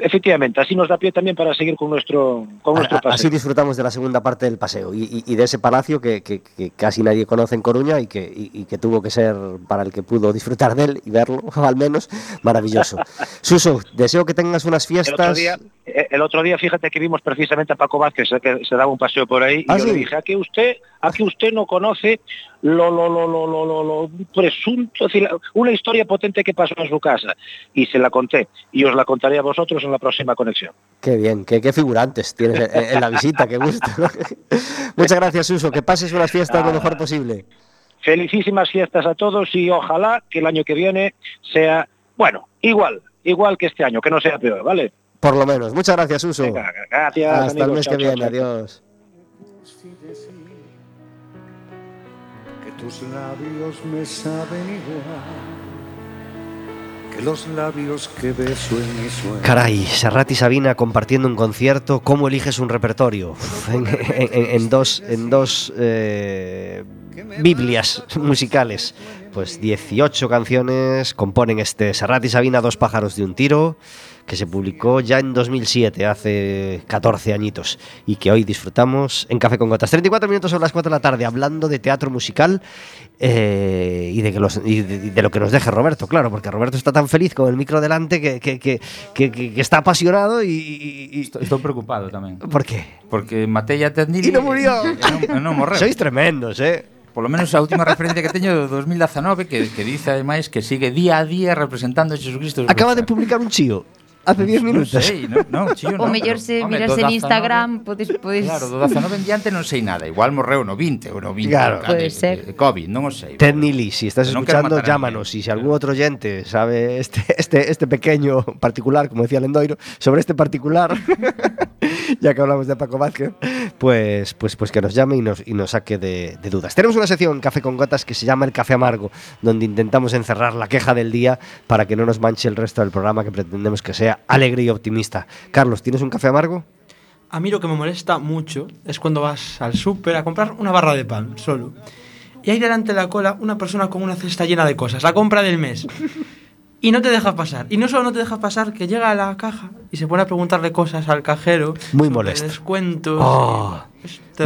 efectivamente, así nos da pie también para seguir con nuestro, con nuestro paseo. Así disfrutamos de la segunda parte del paseo y, y- y de ese palacio que, que- que casi nadie conoce en Coruña y que, y- que tuvo que ser para el que pudo disfrutar de él y verlo, al menos, maravilloso. Suso, deseo que tengas unas El otro, fiestas. día, eh, el otro día, fíjate que vimos precisamente a Paco Vázquez, eh, que se daba un paseo por ahí, y ¿Ah, yo sí? le dije, a que usted, a que usted no conoce lo, lo, lo, lo, lo, lo, lo presunto, es decir, la- una historia potente que pasó en su casa. Y se la conté, y os la contaré a vosotros en la próxima conexión. Qué bien, qué, qué figurantes tienes en, en la visita, qué gusto. Muchas gracias, Suso, que pases unas fiestas lo mejor posible. Felicísimas fiestas a todos y ojalá que el año que viene sea, bueno, igual, igual que este año, que no sea peor, ¿vale? Por lo menos. Muchas gracias, Suso. Venga, gracias. Hasta el mes Chao, que chao, viene, chao. adiós. Tus labios me saben igual que los labios que beso en mi sueño. Caray, Serrat y Sabina compartiendo un concierto. ¿Cómo eliges un repertorio? En, en- en dos, en dos eh, Biblias musicales. Pues 18 canciones componen este Serrat y Sabina, Dos pájaros de un tiro, que se publicó ya en 2007, hace 14 añitos, y que hoy disfrutamos en Café con Gotas. 34 minutos son las 4 de la tarde, hablando de teatro musical eh, y, de que los- y de, y de lo que nos deje Roberto, claro, porque Roberto está tan feliz con el micro delante que, que- que- está apasionado y... y- y- estou preocupado tamén. ¿Por qué? Porque matei a Neely E non murió. e non morreu. Sois tremendos, eh? Polo menos a última referencia que teño do 2019 que, que dice ademais que sigue día a día representando a Jesucristo. Acaba de publicar un chío. Hace 10 minutos. Sei, non, non, chío, non, o mellor se home, mirase en Instagram, podes podes Claro, do 19 en diante non sei nada, igual morreu no 20 ou no 20. Claro, pode ser. De, de COVID, non o sei. Ternili, si estás non escuchando, llámanos e se si algún outro oyente sabe este este este pequeño particular, como decía Lendoiro, sobre este particular ya que hablamos de Paco Vázquez, pues, pues, pues que nos llame y nos, y nos saque de, de dudas. Tenemos una sección Café con Gotas que se llama El Café Amargo, donde intentamos encerrar la queja del día para que no nos manche el resto del programa que pretendemos que sea alegre y optimista. Carlos, ¿tienes un café amargo? A mí lo que me molesta mucho es cuando vas al súper a comprar una barra de pan solo. Y hay delante de la cola una persona con una cesta llena de cosas, la compra del mes. Y no te deja pasar. Y no solo no te deja pasar, que llega a la caja y se pone a preguntarle cosas al cajero. Muy molesto. Descuentos. Oh,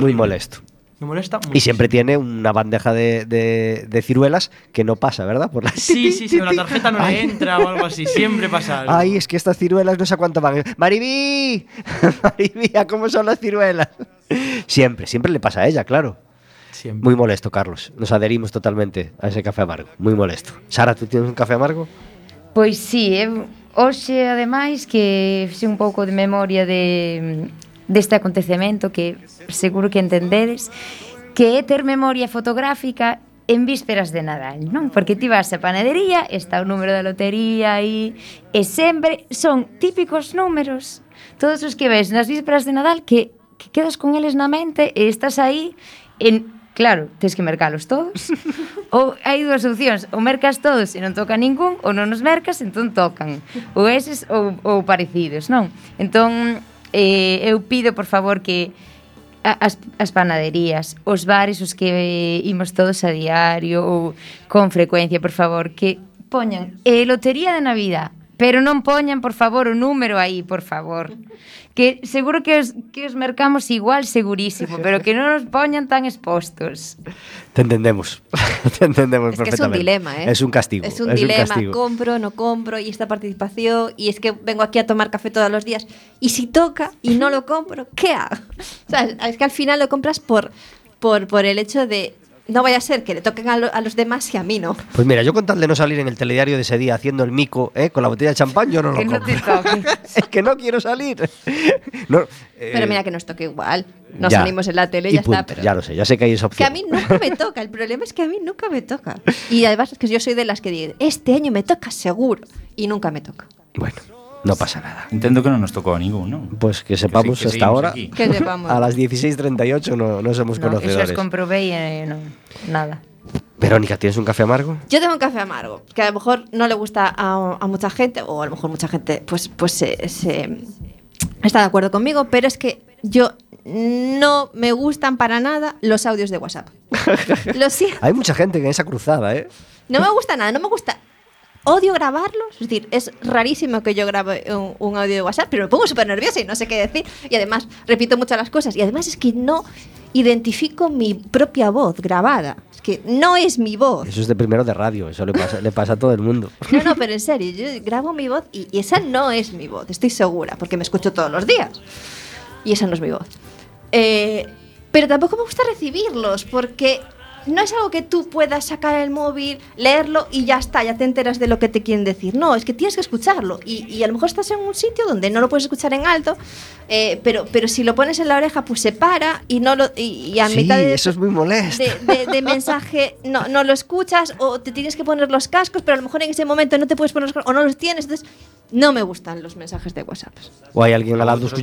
Muy molesto. Me molesta mucho. Y siempre tiene una bandeja de, de- de ciruelas que no pasa, ¿verdad? Por la... Sí, sí, sí, la tarjeta no Ay. le entra o algo así. Siempre pasa algo. Ay, es que estas ciruelas no sé a cuánto van. ¡Maribí! ¡Maribí! ¿a cómo son las ciruelas? Siempre, siempre le pasa a ella, claro. Siempre. Muy molesto, Carlos. Nos adherimos totalmente a ese café amargo. Muy molesto. Sara, ¿tú tienes un café amargo? Pois sí, eu eh, hoxe ademais que fixe un pouco de memoria de deste acontecemento que seguro que entendedes que é ter memoria fotográfica en vísperas de Nadal, non? Porque ti vas á panadería, está o número da lotería aí, e sempre son típicos números. Todos os que ves nas vísperas de Nadal que, que quedas con eles na mente e estás aí en Claro, tens que mercalos todos. ou hai dúas opcións, ou mercas todos e non toca ningún, ou non os mercas, entón tocan. Ou eses ou, ou parecidos, non? Entón, eh, eu pido, por favor, que as, as panaderías, os bares os que eh, imos todos a diario ou con frecuencia, por favor, que poñan eh, lotería de Navidad, pero non poñan, por favor, o número aí, por favor. Que seguro que os, que os mercamos igual segurísimo, pero que non nos poñan tan expostos. Te entendemos. Te entendemos Es que es un perfectamente. dilema, ¿eh? Es un castigo. Es un dilema, castigo. compro, no compro, y esta participación, y es que vengo aquí a tomar café todos los días, y si toca y no lo compro, ¿qué hago? O sea, es que al final lo compras por, por, por el hecho de, no vaya a ser que le toquen a, lo- a los demás y a mí no. Pues mira, yo con tal de no salir en el telediario de ese día haciendo el mico ¿eh? con la botella de champán, yo no lo Que no compro. es que no quiero salir. No, eh, Pero mira que nos toque igual, nos ya. salimos en la tele y, Y ya está. Pero Ya lo sé, ya sé que hay esa que opción. a mí nunca me toca, el problema es que a mí nunca me toca. Y además es que yo soy de las que digo, este año me toca seguro, y nunca me toca. Bueno, no pasa nada. Entendo que non nos tocou a ningún, non? Pues que sepamos que hasta ahora, aquí. Que sepamos. a las 16.38 no, no somos No, eso conocedores. os comprobei e non, nada. Verónica, ¿tienes un café amargo? Yo tengo un café amargo, que a lo mejor no le gusta a, a mucha gente, o a lo mejor mucha gente pues, pues se, se- está de acuerdo conmigo, pero es que yo no me gustan para nada los audios de WhatsApp. Lo siento, Hay mucha gente en esa cruzada, ¿eh? no me gusta nada, no me gusta. Odio grabarlos, es decir, es rarísimo que yo grabe un, un audio de WhatsApp, pero me pongo súper nerviosa y no sé qué decir. Y además repito muchas las cosas. Y además es que no identifico mi propia voz grabada. Es que no es mi voz. Eso es de primero de radio, eso le pasa, le pasa a todo el mundo. No, no, pero en serio, yo grabo mi voz y, y esa no es mi voz, estoy segura, porque me escucho todos los días. Y esa no es mi voz. Eh, pero tampoco me gusta recibirlos, porque no es algo que tú puedas sacar el móvil, leerlo y ya está, ya te enteras de lo que te quieren decir. No, es que tienes que escucharlo. Y, y a lo mejor estás en un sitio donde no lo puedes escuchar en alto, eh, pero, pero si lo pones en la oreja, pues se para y, no lo, y, y a sí, mitad de eso es muy molesto. de, de- de mensaje no, no lo escuchas o te tienes que poner los cascos, pero a lo mejor en ese momento no te puedes poner los cascos o no los tienes. Entonces, no me gustan los mensajes de WhatsApp. O hay alguien al lado Outro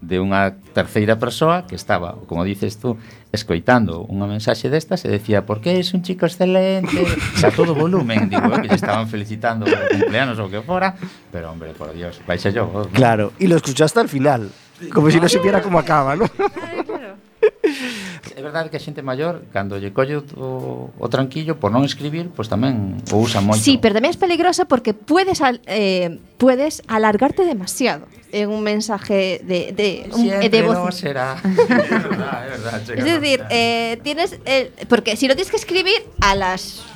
de unha terceira persoa que estaba, como dices tú, escoitando unha mensaxe destas e decía, por que es un chico excelente, xa todo volumen, digo, eh, que se estaban felicitando o cumpleanos ou que fora, pero hombre, por Dios, vais a yo. ¿no? Claro, y lo escuchaste al final, como si no supiera cómo acaba, ¿no? é verdade que a xente maior, cando lle colle o, o tranquillo por non escribir, pois pues tamén o usa moito. Sí, pero tamén é peligrosa porque puedes al, eh, puedes alargarte demasiado en un mensaje de de un, Siempre de voz. No será. es verdad, es, verdad, chica, es decir, no. eh, tienes eh, porque si lo tienes que escribir a las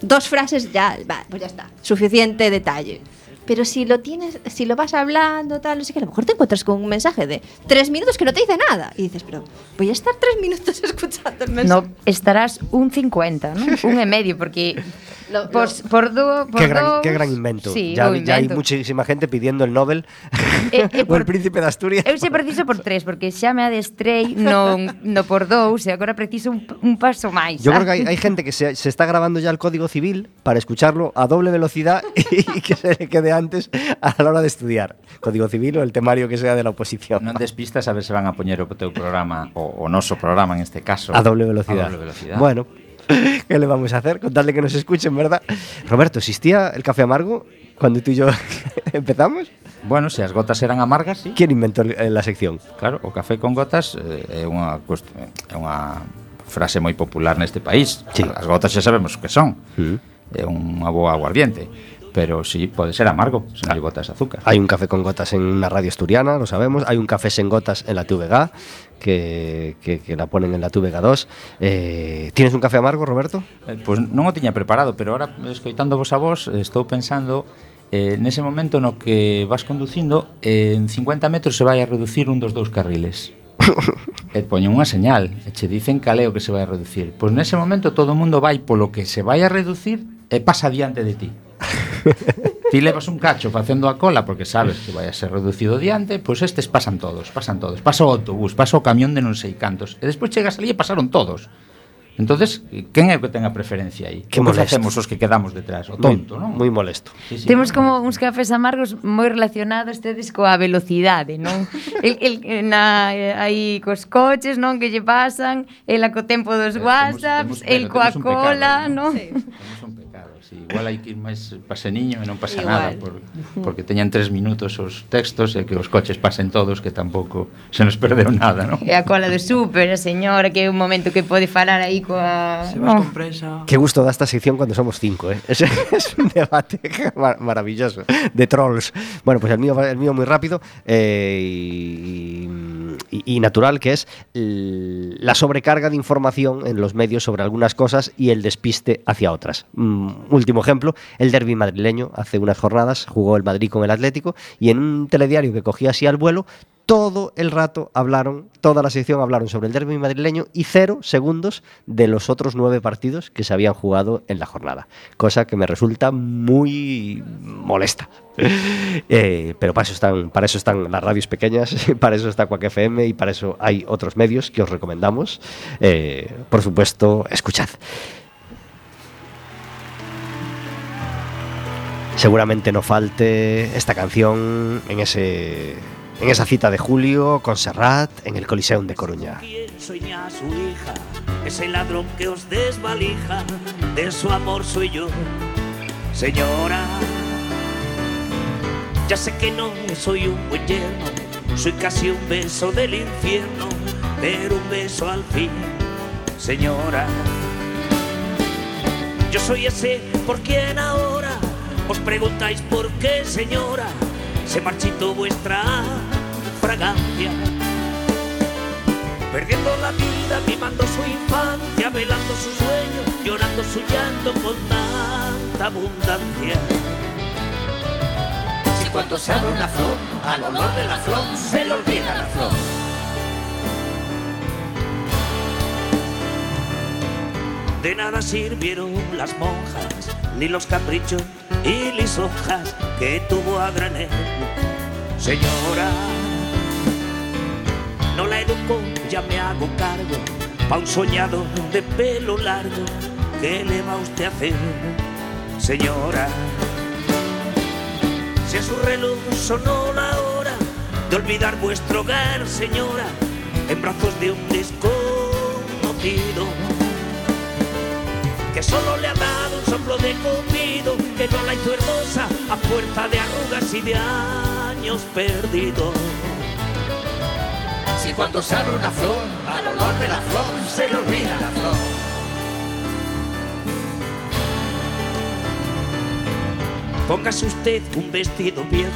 dos frases ya, va, pues ya está, suficiente detalle. Pero si lo tienes, si lo vas hablando, tal, no sé qué, a lo mejor te encuentras con un mensaje de tres minutos que no te dice nada. Y dices, pero voy a estar tres minutos escuchando el mensaje. No, estarás un 50, non? Un e medio, porque Lo- Por, lo- por dúo, por Qué gran, dous, qué gran invento. Sí, ya, ya hay muchísima gente pidiendo el Nobel E- e o el Príncipe de Asturias. Eu se preciso por tres, porque xa me adestrei no, no por dous e agora preciso un, un paso máis. Yo creo que hay gente que se, se está grabando ya el Código Civil para escucharlo a doble velocidad y que se le quede antes a la hora de estudiar. Código Civil o el temario que sea de la oposición. Non despistas a ver se van a poñer o teu programa o o noso programa en este caso A doble velocidad. A doble velocidad. Bueno, ¿Qué le vamos a hacer? Con tal de que nos escuchen, ¿verdad? Roberto, ¿existía el café amargo cuando tú y yo empezamos? Bueno, se as gotas eran amargas, sí. ¿Quién inventó la sección? Claro, o café con gotas eh, é unha é unha frase moi popular neste país. Sí. As gotas xa sabemos que son. Sí. É unha boa aguardiente pero sí, pode ser amargo se non hay gotas de azúcar. Hay un café con gotas en una radio asturiana, lo sabemos. Hay un café sin gotas en la TVG, que, que, que la ponen en la TVG 2. Eh, ¿Tienes un café amargo, Roberto? Eh, pues non o tiña preparado, pero ahora, escoitando vos a vos, estou pensando eh, nese momento no que vas conducindo, eh, en 50 metros se vai a reducir un dos dous carriles. e poñen unha señal e che dicen caleo que se vai a reducir. Pois nese momento todo o mundo vai polo que se vai a reducir e pasa diante de ti. Ti levas un cacho facendo a cola porque sabes que vai a ser reducido diante, pois estes pasan todos, pasan todos. Pasa o autobús, pasa o camión de non sei cantos. E despois chegas ali e pasaron todos. Entonces, quen é o que ten a preferencia aí? Que facemos os que quedamos detrás? O tonto, non? Moi molesto. Sí, sí, Temos como uns cafés amargos moi relacionados tedes coa velocidade, non? el, el, na, aí cos coches, non? Que lle pasan, el co tempo dos eh, whatsapps, el coa cola, non? Sí igual hai que ir máis paseniño e non pasa igual. nada por, porque teñan tres minutos os textos e que os coches pasen todos que tampouco se nos perdeu nada, non? E a cola do super, a señora, que é un momento que pode falar aí coa... Se vas con oh. presa... Que gusto da esta sección cando somos cinco, eh? Es, es un debate mar maravilloso de trolls. Bueno, pues el mío, el mío moi rápido eh, y y- natural, que es la sobrecarga de información en los medios sobre algunas cosas y el despiste hacia otras. Mm, último ejemplo, el derby madrileño. Hace unas jornadas jugó el Madrid con el Atlético y en un telediario que cogía así al vuelo, todo el rato hablaron, toda la sección hablaron sobre el derby madrileño y cero segundos de los otros nueve partidos que se habían jugado en la jornada. Cosa que me resulta muy molesta. Eh, pero para eso, están, para eso están las radios pequeñas, para eso está Quack FM y para eso hay otros medios que os recomendamos. Eh, por supuesto, escuchad. Seguramente no falte esta canción en ese en esa cita de julio con Serrat en el Coliseum de Coruña. ¿Quién sueña su hija? Ese ladrón que os desvalija, de su amor soy yo. Señora, ya sé que no soy un buen yerno, soy casi un beso del infierno, pero un beso al fin. Señora, yo soy ese por quien ahora os preguntáis por qué, señora, se marchitó vuestra fragancia. Perdiendo la vida, mimando su infancia, velando su sueño, llorando su llanto con tanta abundancia. Si cuando se abre una flor, al olor de la flor, se le olvida la flor. De nada sirvieron las monjas, ni los caprichos y lisonjas que tuvo a granel. Señora, no la educo, ya me hago cargo, pa' un soñado de pelo largo, ¿qué le va usted a hacer? Señora, si a su reloj sonó la hora de olvidar vuestro hogar, señora, en brazos de un desconocido que solo le ha dado un soplo de comido, que no la hizo hermosa a fuerza de arrugas y de años perdidos. Si cuando se abre una flor, al olor de la flor, se le olvida la flor. Póngase usted un vestido viejo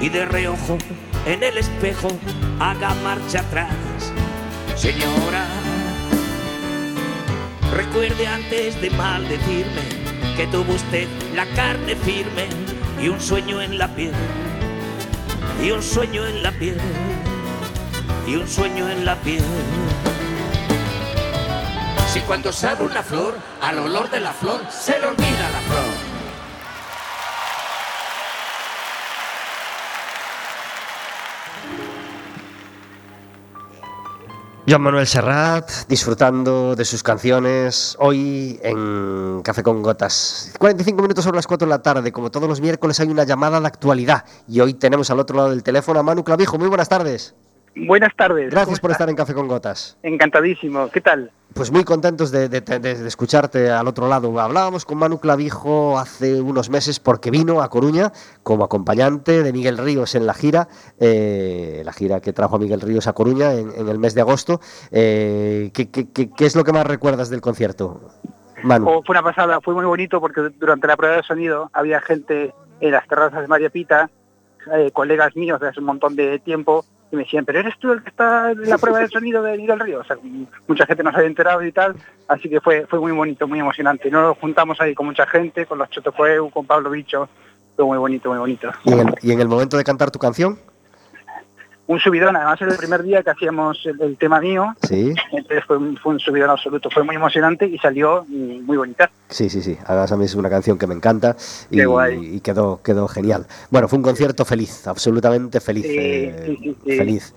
y de reojo en el espejo haga marcha atrás. Señora, Recuerde antes de maldecirme que tuvo usted la carne firme y un sueño en la piel. Y un sueño en la piel. Y un sueño en la piel. Si cuando sabe una flor, al olor de la flor se le olvida la flor. Joan Manuel Serrat, disfrutando de sus canciones hoy en Café con Gotas. 45 minutos sobre las 4 de la tarde. Como todos los miércoles hay una llamada de actualidad. Y hoy tenemos al otro lado del teléfono a Manu Clavijo. Muy buenas tardes. Buenas tardes. Gracias ¿cómo por estar en Café con Gotas. Encantadísimo. ¿Qué tal? Pues muy contentos de, de- de- de escucharte al otro lado. Hablábamos con Manu Clavijo hace unos meses porque vino a Coruña como acompañante de Miguel Ríos en la gira, eh, la gira que trajo a Miguel Ríos a Coruña en, en el mes de agosto. Eh, ¿qué, qué- qué- qué es lo que más recuerdas del concierto, Manu? Oh, fue una pasada, fue muy bonito porque durante la prueba de sonido había gente en las terrazas de María Pita, eh, colegas míos de hace un montón de tiempo, y me decían, pero eres tú el que está en la prueba de sonido de Miguel Río. O sea, mucha gente nos había enterado y tal, así que fue, fue muy bonito, muy emocionante. Nos juntamos ahí con mucha gente, con los Chotofueu, con Pablo Bicho, fue muy bonito, muy bonito. ¿Y en, el, y en el momento de cantar tu canción? Un subidón, además era el primer día que hacíamos el, el tema mío, Sí, entonces fue, un- fue un subidón absoluto, fue muy emocionante y salió mm, muy bonita. sí, sí, sí. Además a mí es una canción que me encanta y, y quedó, quedó genial. Bueno, fue un concierto feliz, absolutamente feliz. Sí, eh, sí. Feliz.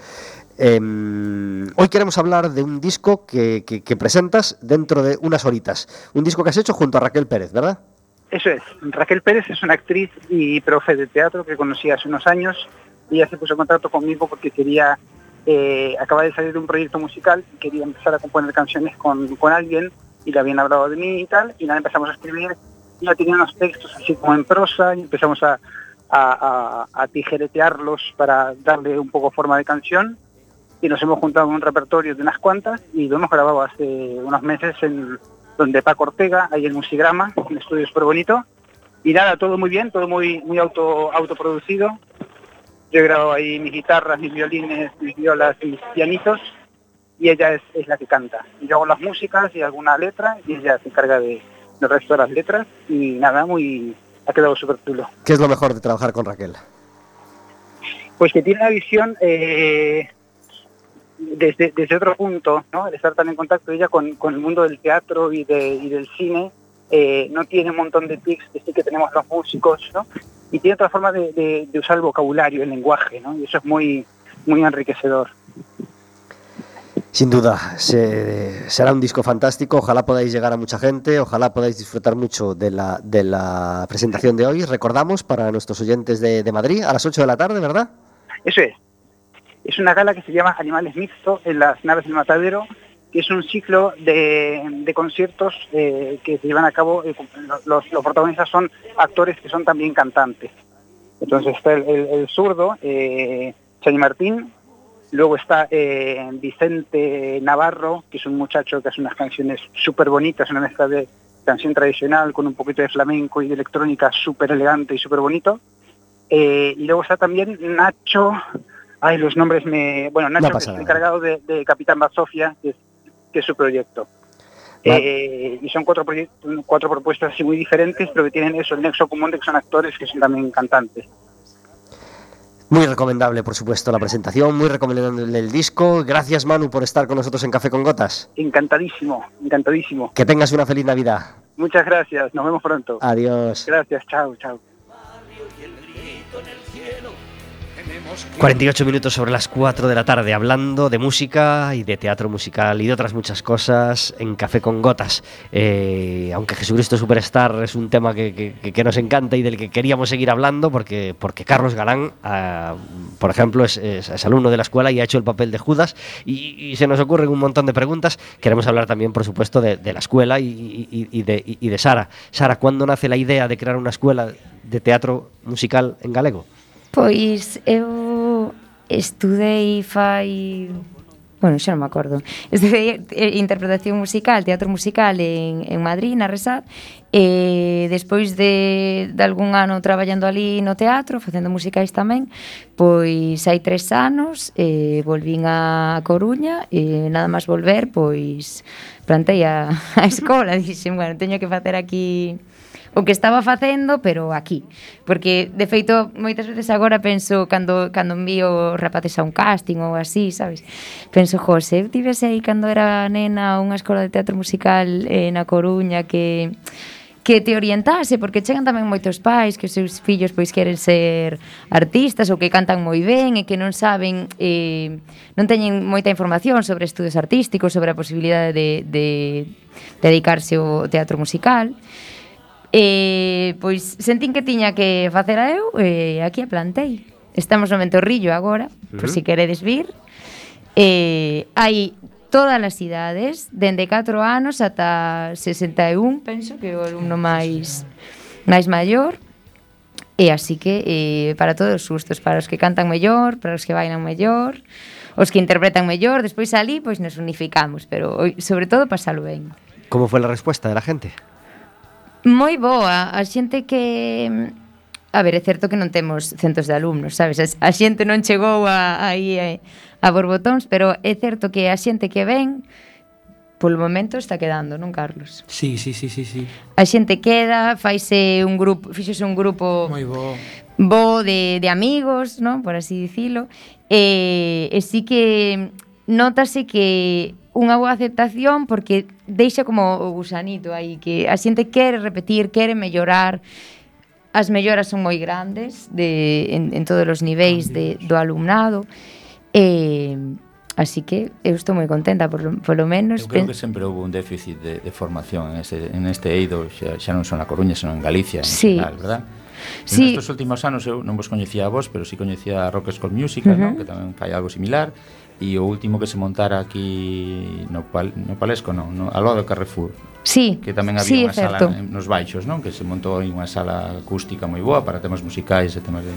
Em, hoy queremos hablar de un disco que, que- que presentas dentro de unas horitas. Un disco que has hecho junto a Raquel Pérez, ¿verdad? Eso es. Raquel Pérez es una actriz y profe de teatro que conocí hace unos años. Ella se puso en contacto conmigo porque quería, eh, acaba de salir de un proyecto musical y quería empezar a componer canciones con, con alguien y le habían hablado de mí y tal. Y nada, empezamos a escribir. Ella tenía unos textos así como en prosa y empezamos a- a tijeretearlos para darle un poco forma de canción. Y nos hemos juntado en un repertorio de unas cuantas y lo hemos grabado hace unos meses en donde Paco Ortega, ahí en Musigrama, un estudio súper bonito. Y nada, todo muy bien, todo muy, muy auto, autoproducido. Yo he grabado ahí mis guitarras, mis violines, mis violas y mis pianitos, y ella es, es la que canta. Yo hago las músicas y alguna letra, y ella se encarga de, del resto de las letras, y nada, muy ha quedado súper chulo. ¿Qué es lo mejor de trabajar con Raquel? Pues que tiene una visión eh, desde, desde otro punto, ¿no? El estar tan en contacto ella con, con el mundo del teatro y, de, y del cine, eh, no tiene un montón de tics que sí que tenemos los músicos, ¿no? Y tiene otra forma de, de- de usar el vocabulario, el lenguaje, ¿no? Y eso es muy, muy enriquecedor. Sin duda, se- será un disco fantástico. Ojalá podáis llegar a mucha gente, ojalá podáis disfrutar mucho de la, de la presentación de hoy. Recordamos para nuestros oyentes de, de Madrid a las 8 de la tarde, ¿verdad? Eso es. Es una gala que se llama Animales Mixtos en las naves del matadero, que es un ciclo de, de conciertos eh, que se llevan a cabo. eh, los, los protagonistas son actores que son también cantantes. Entonces está el, el- el zurdo, eh, Chani Martín, luego está eh, Vicente Navarro, que es un muchacho que hace unas canciones súper bonitas, una mezcla de canción tradicional con un poquito de flamenco y de electrónica súper elegante y súper bonito. Y luego está también Nacho, ay, los nombres me... Bueno, Nacho que es el nada. encargado de, de Capitán Bazofia, que es, que es su proyecto. Eh, y son cuatro, proyectos, cuatro propuestas así muy diferentes, pero que tienen eso, el nexo común de que son actores que son también cantantes. Muy recomendable, por supuesto, la presentación, muy recomendable el disco. Gracias, Manu, por estar con nosotros en Café con Gotas. Encantadísimo, encantadísimo. Que tengas una feliz Navidad. Muchas gracias, nos vemos pronto. Adiós. Gracias, chao, chao. 48 minutos sobre las 4 de la tarde, hablando de música y de teatro musical y de otras muchas cosas en Café con Gotas. Eh, aunque Jesucristo Superstar es un tema que, que- que nos encanta y del que queríamos seguir hablando, porque, porque Carlos Galán, ah, por ejemplo, es, es- es alumno de la escuela y ha hecho el papel de Judas, y, y se nos ocurren un montón de preguntas. Queremos hablar también, por supuesto, de, de la escuela y, y- y de, y de Sara. Sara, ¿cuándo nace la idea de crear una escuela de teatro musical en galego? Pois eu estudei fai bueno, xa non me acordo. Estudei eh, interpretación musical, teatro musical en, en Madrid, na Resat, e despois de, de algún ano traballando ali no teatro, facendo musicais tamén, pois hai tres anos, e volvín a Coruña, e nada máis volver, pois plantei a, a escola, dixen, bueno, teño que facer aquí o que estaba facendo, pero aquí. Porque, de feito, moitas veces agora penso, cando, cando envío rapaces a un casting ou así, sabes? Penso, José, eu tivese aí cando era nena unha escola de teatro musical eh, na Coruña que que te orientase, porque chegan tamén moitos pais que os seus fillos pois queren ser artistas ou que cantan moi ben e que non saben eh, non teñen moita información sobre estudos artísticos, sobre a posibilidade de, de dedicarse ao teatro musical. E, pois sentín que tiña que facer a eu e aquí a plantei. Estamos no Mentorrillo agora, uh -huh. por si queredes vir. Eh, hai todas as idades, dende 4 anos ata 61, penso que o alumno máis máis maior. E así que eh, para todos os gustos, para os que cantan mellor, para os que bailan mellor, os que interpretan mellor, despois ali pois nos unificamos, pero sobre todo pasalo ben. Como foi a resposta da gente? Moi boa, a xente que A ver, é certo que non temos centos de alumnos, sabes? A xente non chegou a, aí eh, a, a Borbotóns, pero é certo que a xente que ven polo momento está quedando, non, Carlos? Sí, sí, sí, sí, sí. A xente queda, faise un grupo, fixese un grupo moi bo. Bo de, de amigos, non, por así dicilo. E, e sí que notase que unha boa aceptación porque deixa como o gusanito aí que a xente quere repetir, quere mellorar as melloras son moi grandes de, en, en todos os niveis de, do alumnado e Así que eu estou moi contenta por, por lo menos. Eu creo que sempre houve un déficit de, de formación en ese, en este eido, xa, xa non son na Coruña, senón en Galicia, en sí. general, verdad? Sí. Nestes últimos anos eu non vos coñecía a vos, pero si sí coñecía a Rock School Musical, uh -huh. non? que tamén fai algo similar, e o último que se montara aquí no, pal, no Palesco, non, no, ao lado do Carrefour. Sí, que tamén había sí, unha sala certo. nos baixos, non? Que se montou unha sala acústica moi boa para temas musicais e temas de...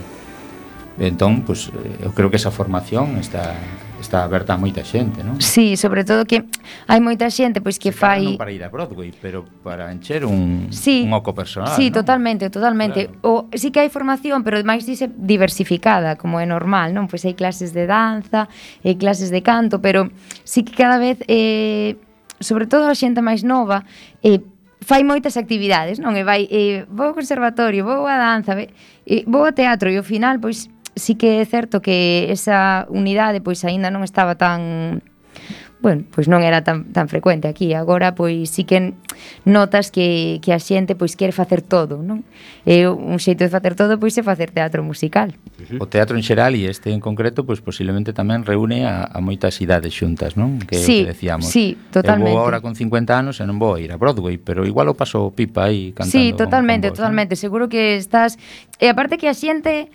Entón, pois, eu creo que esa formación está está aberta a moita xente, non? Sí, sobre todo que hai moita xente pois que Se fai non para ir a Broadway, pero para encher un sí, un oco personal. Sí, non? totalmente, totalmente. Claro. O sí que hai formación, pero máis dice diversificada, como é normal, non? Pois hai clases de danza, hai clases de canto, pero sí que cada vez eh sobre todo a xente máis nova eh fai moitas actividades, non? E vai eh, vou ao conservatorio, vou a danza, ve, eh, vou ao teatro e ao final pois sí que é certo que esa unidade pois aínda non estaba tan bueno, pois non era tan, tan frecuente aquí. Agora, pois sí que notas que, que a xente pois quere facer todo, non? E un xeito de facer todo pois é facer teatro musical. O teatro en xeral e este en concreto, pois posiblemente tamén reúne a, a moitas idades xuntas, non? Que, sí, que decíamos. Sí, totalmente. Eu vou agora con 50 anos e non vou a ir a Broadway, pero igual o paso pipa aí cantando. Sí, totalmente, con, con vos, totalmente. Seguro que estás... E aparte que a xente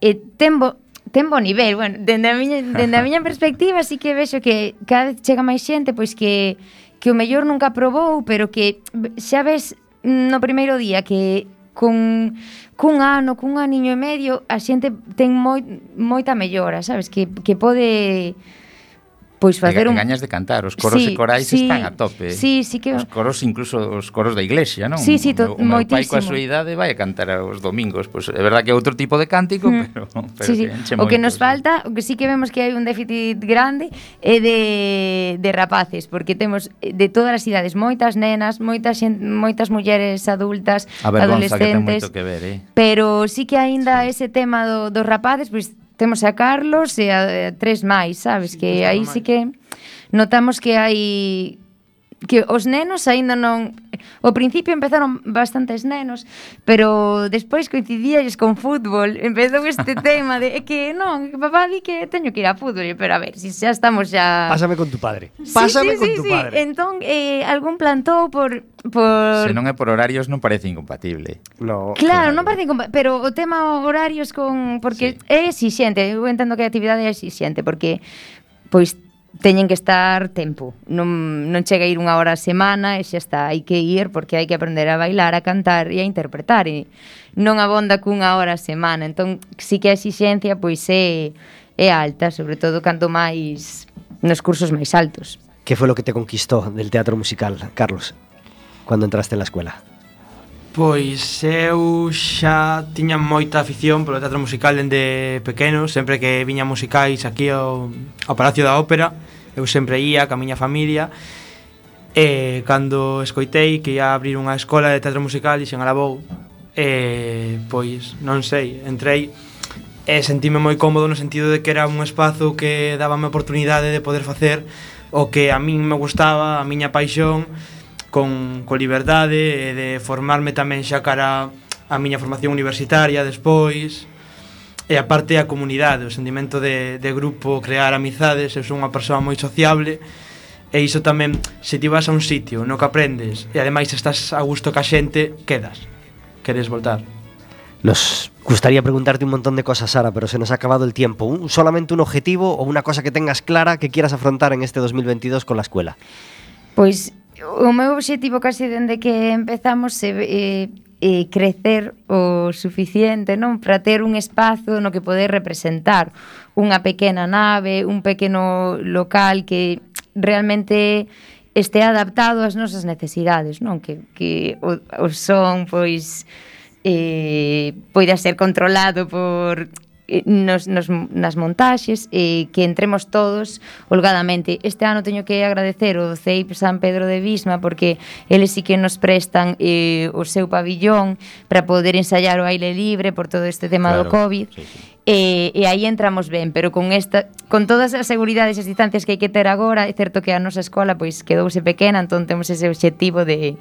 e ten, bo, ten bo nivel, bueno, dende a miña, dende a miña perspectiva sí que vexo que cada vez chega máis xente pois que que o mellor nunca probou, pero que xa ves no primeiro día que cun, cun ano, cun aniño e medio, a xente ten moi, moita mellora, sabes? Que, que pode pois facer un... gañas de cantar, os coros sí, e corais sí, están a tope. Sí, sí que... Os coros, incluso os coros da iglesia, non? Sí, sí, to... o meu, moitísimo. pai coa súa idade vai a cantar aos domingos, pois pues, é verdad que é outro tipo de cántico, mm. pero, pero sí, sí. o que nos falta, o que sí que vemos que hai un déficit grande é de, de rapaces, porque temos eh, de todas as idades, moitas nenas, moitas moitas mulleres adultas, a ver, adolescentes, que ten moito que ver, eh? pero sí que aínda sí. ese tema do, dos rapaces, pois pues, temos a Carlos e a, a tres máis, sabes? Que aí sí que notamos que hai que os nenos aínda non... O principio empezaron bastantes nenos, pero despois coincidíais con fútbol. Empezou este tema de que non, que papá di que teño que ir a fútbol, pero a ver, si xa estamos xa... Pásame con tu padre. Sí, Pásame sí, con sí, tu sí. padre. Entón, eh, algún plantou por, por... Se non é por horarios non parece incompatible. No, claro, non parece incompatible, pero o tema horarios con... Porque sí. é exixente, eu entendo que a actividade é exixente, porque pois teñen que estar tempo. Non, non chega a ir unha hora a semana e xa está, hai que ir porque hai que aprender a bailar, a cantar e a interpretar e non abonda cunha hora a semana. Entón, sí que a exixencia pois é, é alta, sobre todo canto máis nos cursos máis altos. Que foi lo que te conquistou del teatro musical, Carlos, cando entraste na escuela? Pois eu xa tiña moita afición polo teatro musical dende pequeno. Sempre que viña musicais aquí ao, ao Palacio da Ópera Eu sempre ía ca miña familia. E cando escoitei que ia abrir unha escola de teatro musical Dixen alabou E pois non sei, entrei E sentime moi cómodo no sentido de que era un espazo que daba a oportunidade de poder facer O que a min me gustaba, a miña paixón con, con liberdade e de formarme tamén xa cara a miña formación universitaria despois e a parte a comunidade, o sentimento de, de grupo, crear amizades, eu son unha persoa moi sociable e iso tamén, se ti vas a un sitio no que aprendes e ademais estás a gusto ca xente, quedas, queres voltar. Nos gustaría preguntarte un montón de cosas, Sara, pero se nos ha acabado el tiempo. ¿Un, ¿Solamente un objetivo o una cosa que tengas clara que quieras afrontar en este 2022 con la escuela? Pois o meu obxectivo casi dende que empezamos é eh, eh, crecer o suficiente non para ter un espazo no que poder representar unha pequena nave, un pequeno local que realmente este adaptado ás nosas necesidades, non? Que, que o, o son, pois, eh, poida ser controlado por Eh, nos, nos, nas montaxes e que entremos todos holgadamente. Este ano teño que agradecer o CEIP San Pedro de Bisma porque eles sí que nos prestan eh, o seu pabillón para poder ensayar o aire libre por todo este tema claro, do COVID. Sí, sí. E, e aí entramos ben, pero con esta con todas as seguridades e as distancias que hai que ter agora, é certo que a nosa escola pois quedouse pequena, entón temos ese obxectivo de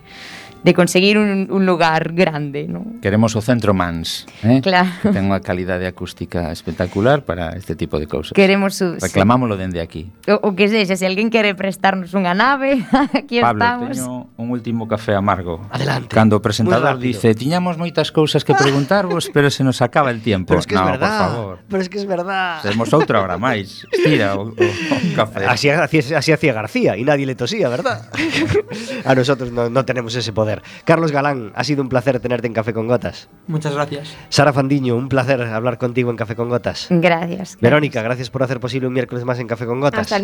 de conseguir un, un lugar grande. ¿no? Queremos o centro mans, eh? claro. que ten unha calidade acústica espectacular para este tipo de cousas. Queremos su, Reclamámoslo sí. dende aquí. O, o que sexa, se alguén quere prestarnos unha nave, aquí Pablo, estamos. Pablo, teño un último café amargo. Adelante. Cando o presentador dice, tiñamos moitas cousas que preguntarvos, pero se nos acaba el tiempo. Pero es que no, es verdad. por favor. Pero es que es verdad. Temos outra hora máis. Estira o, o, o café. Así, así, así hacía García y nadie le tosía, ¿verdad? A nosotros no, no tenemos ese poder Carlos Galán, ha sido un placer tenerte en Café con Gotas. Muchas gracias. Sara Fandiño, un placer hablar contigo en Café con Gotas. Gracias. Verónica, gracias por hacer posible un miércoles más en Café con Gotas. Hasta el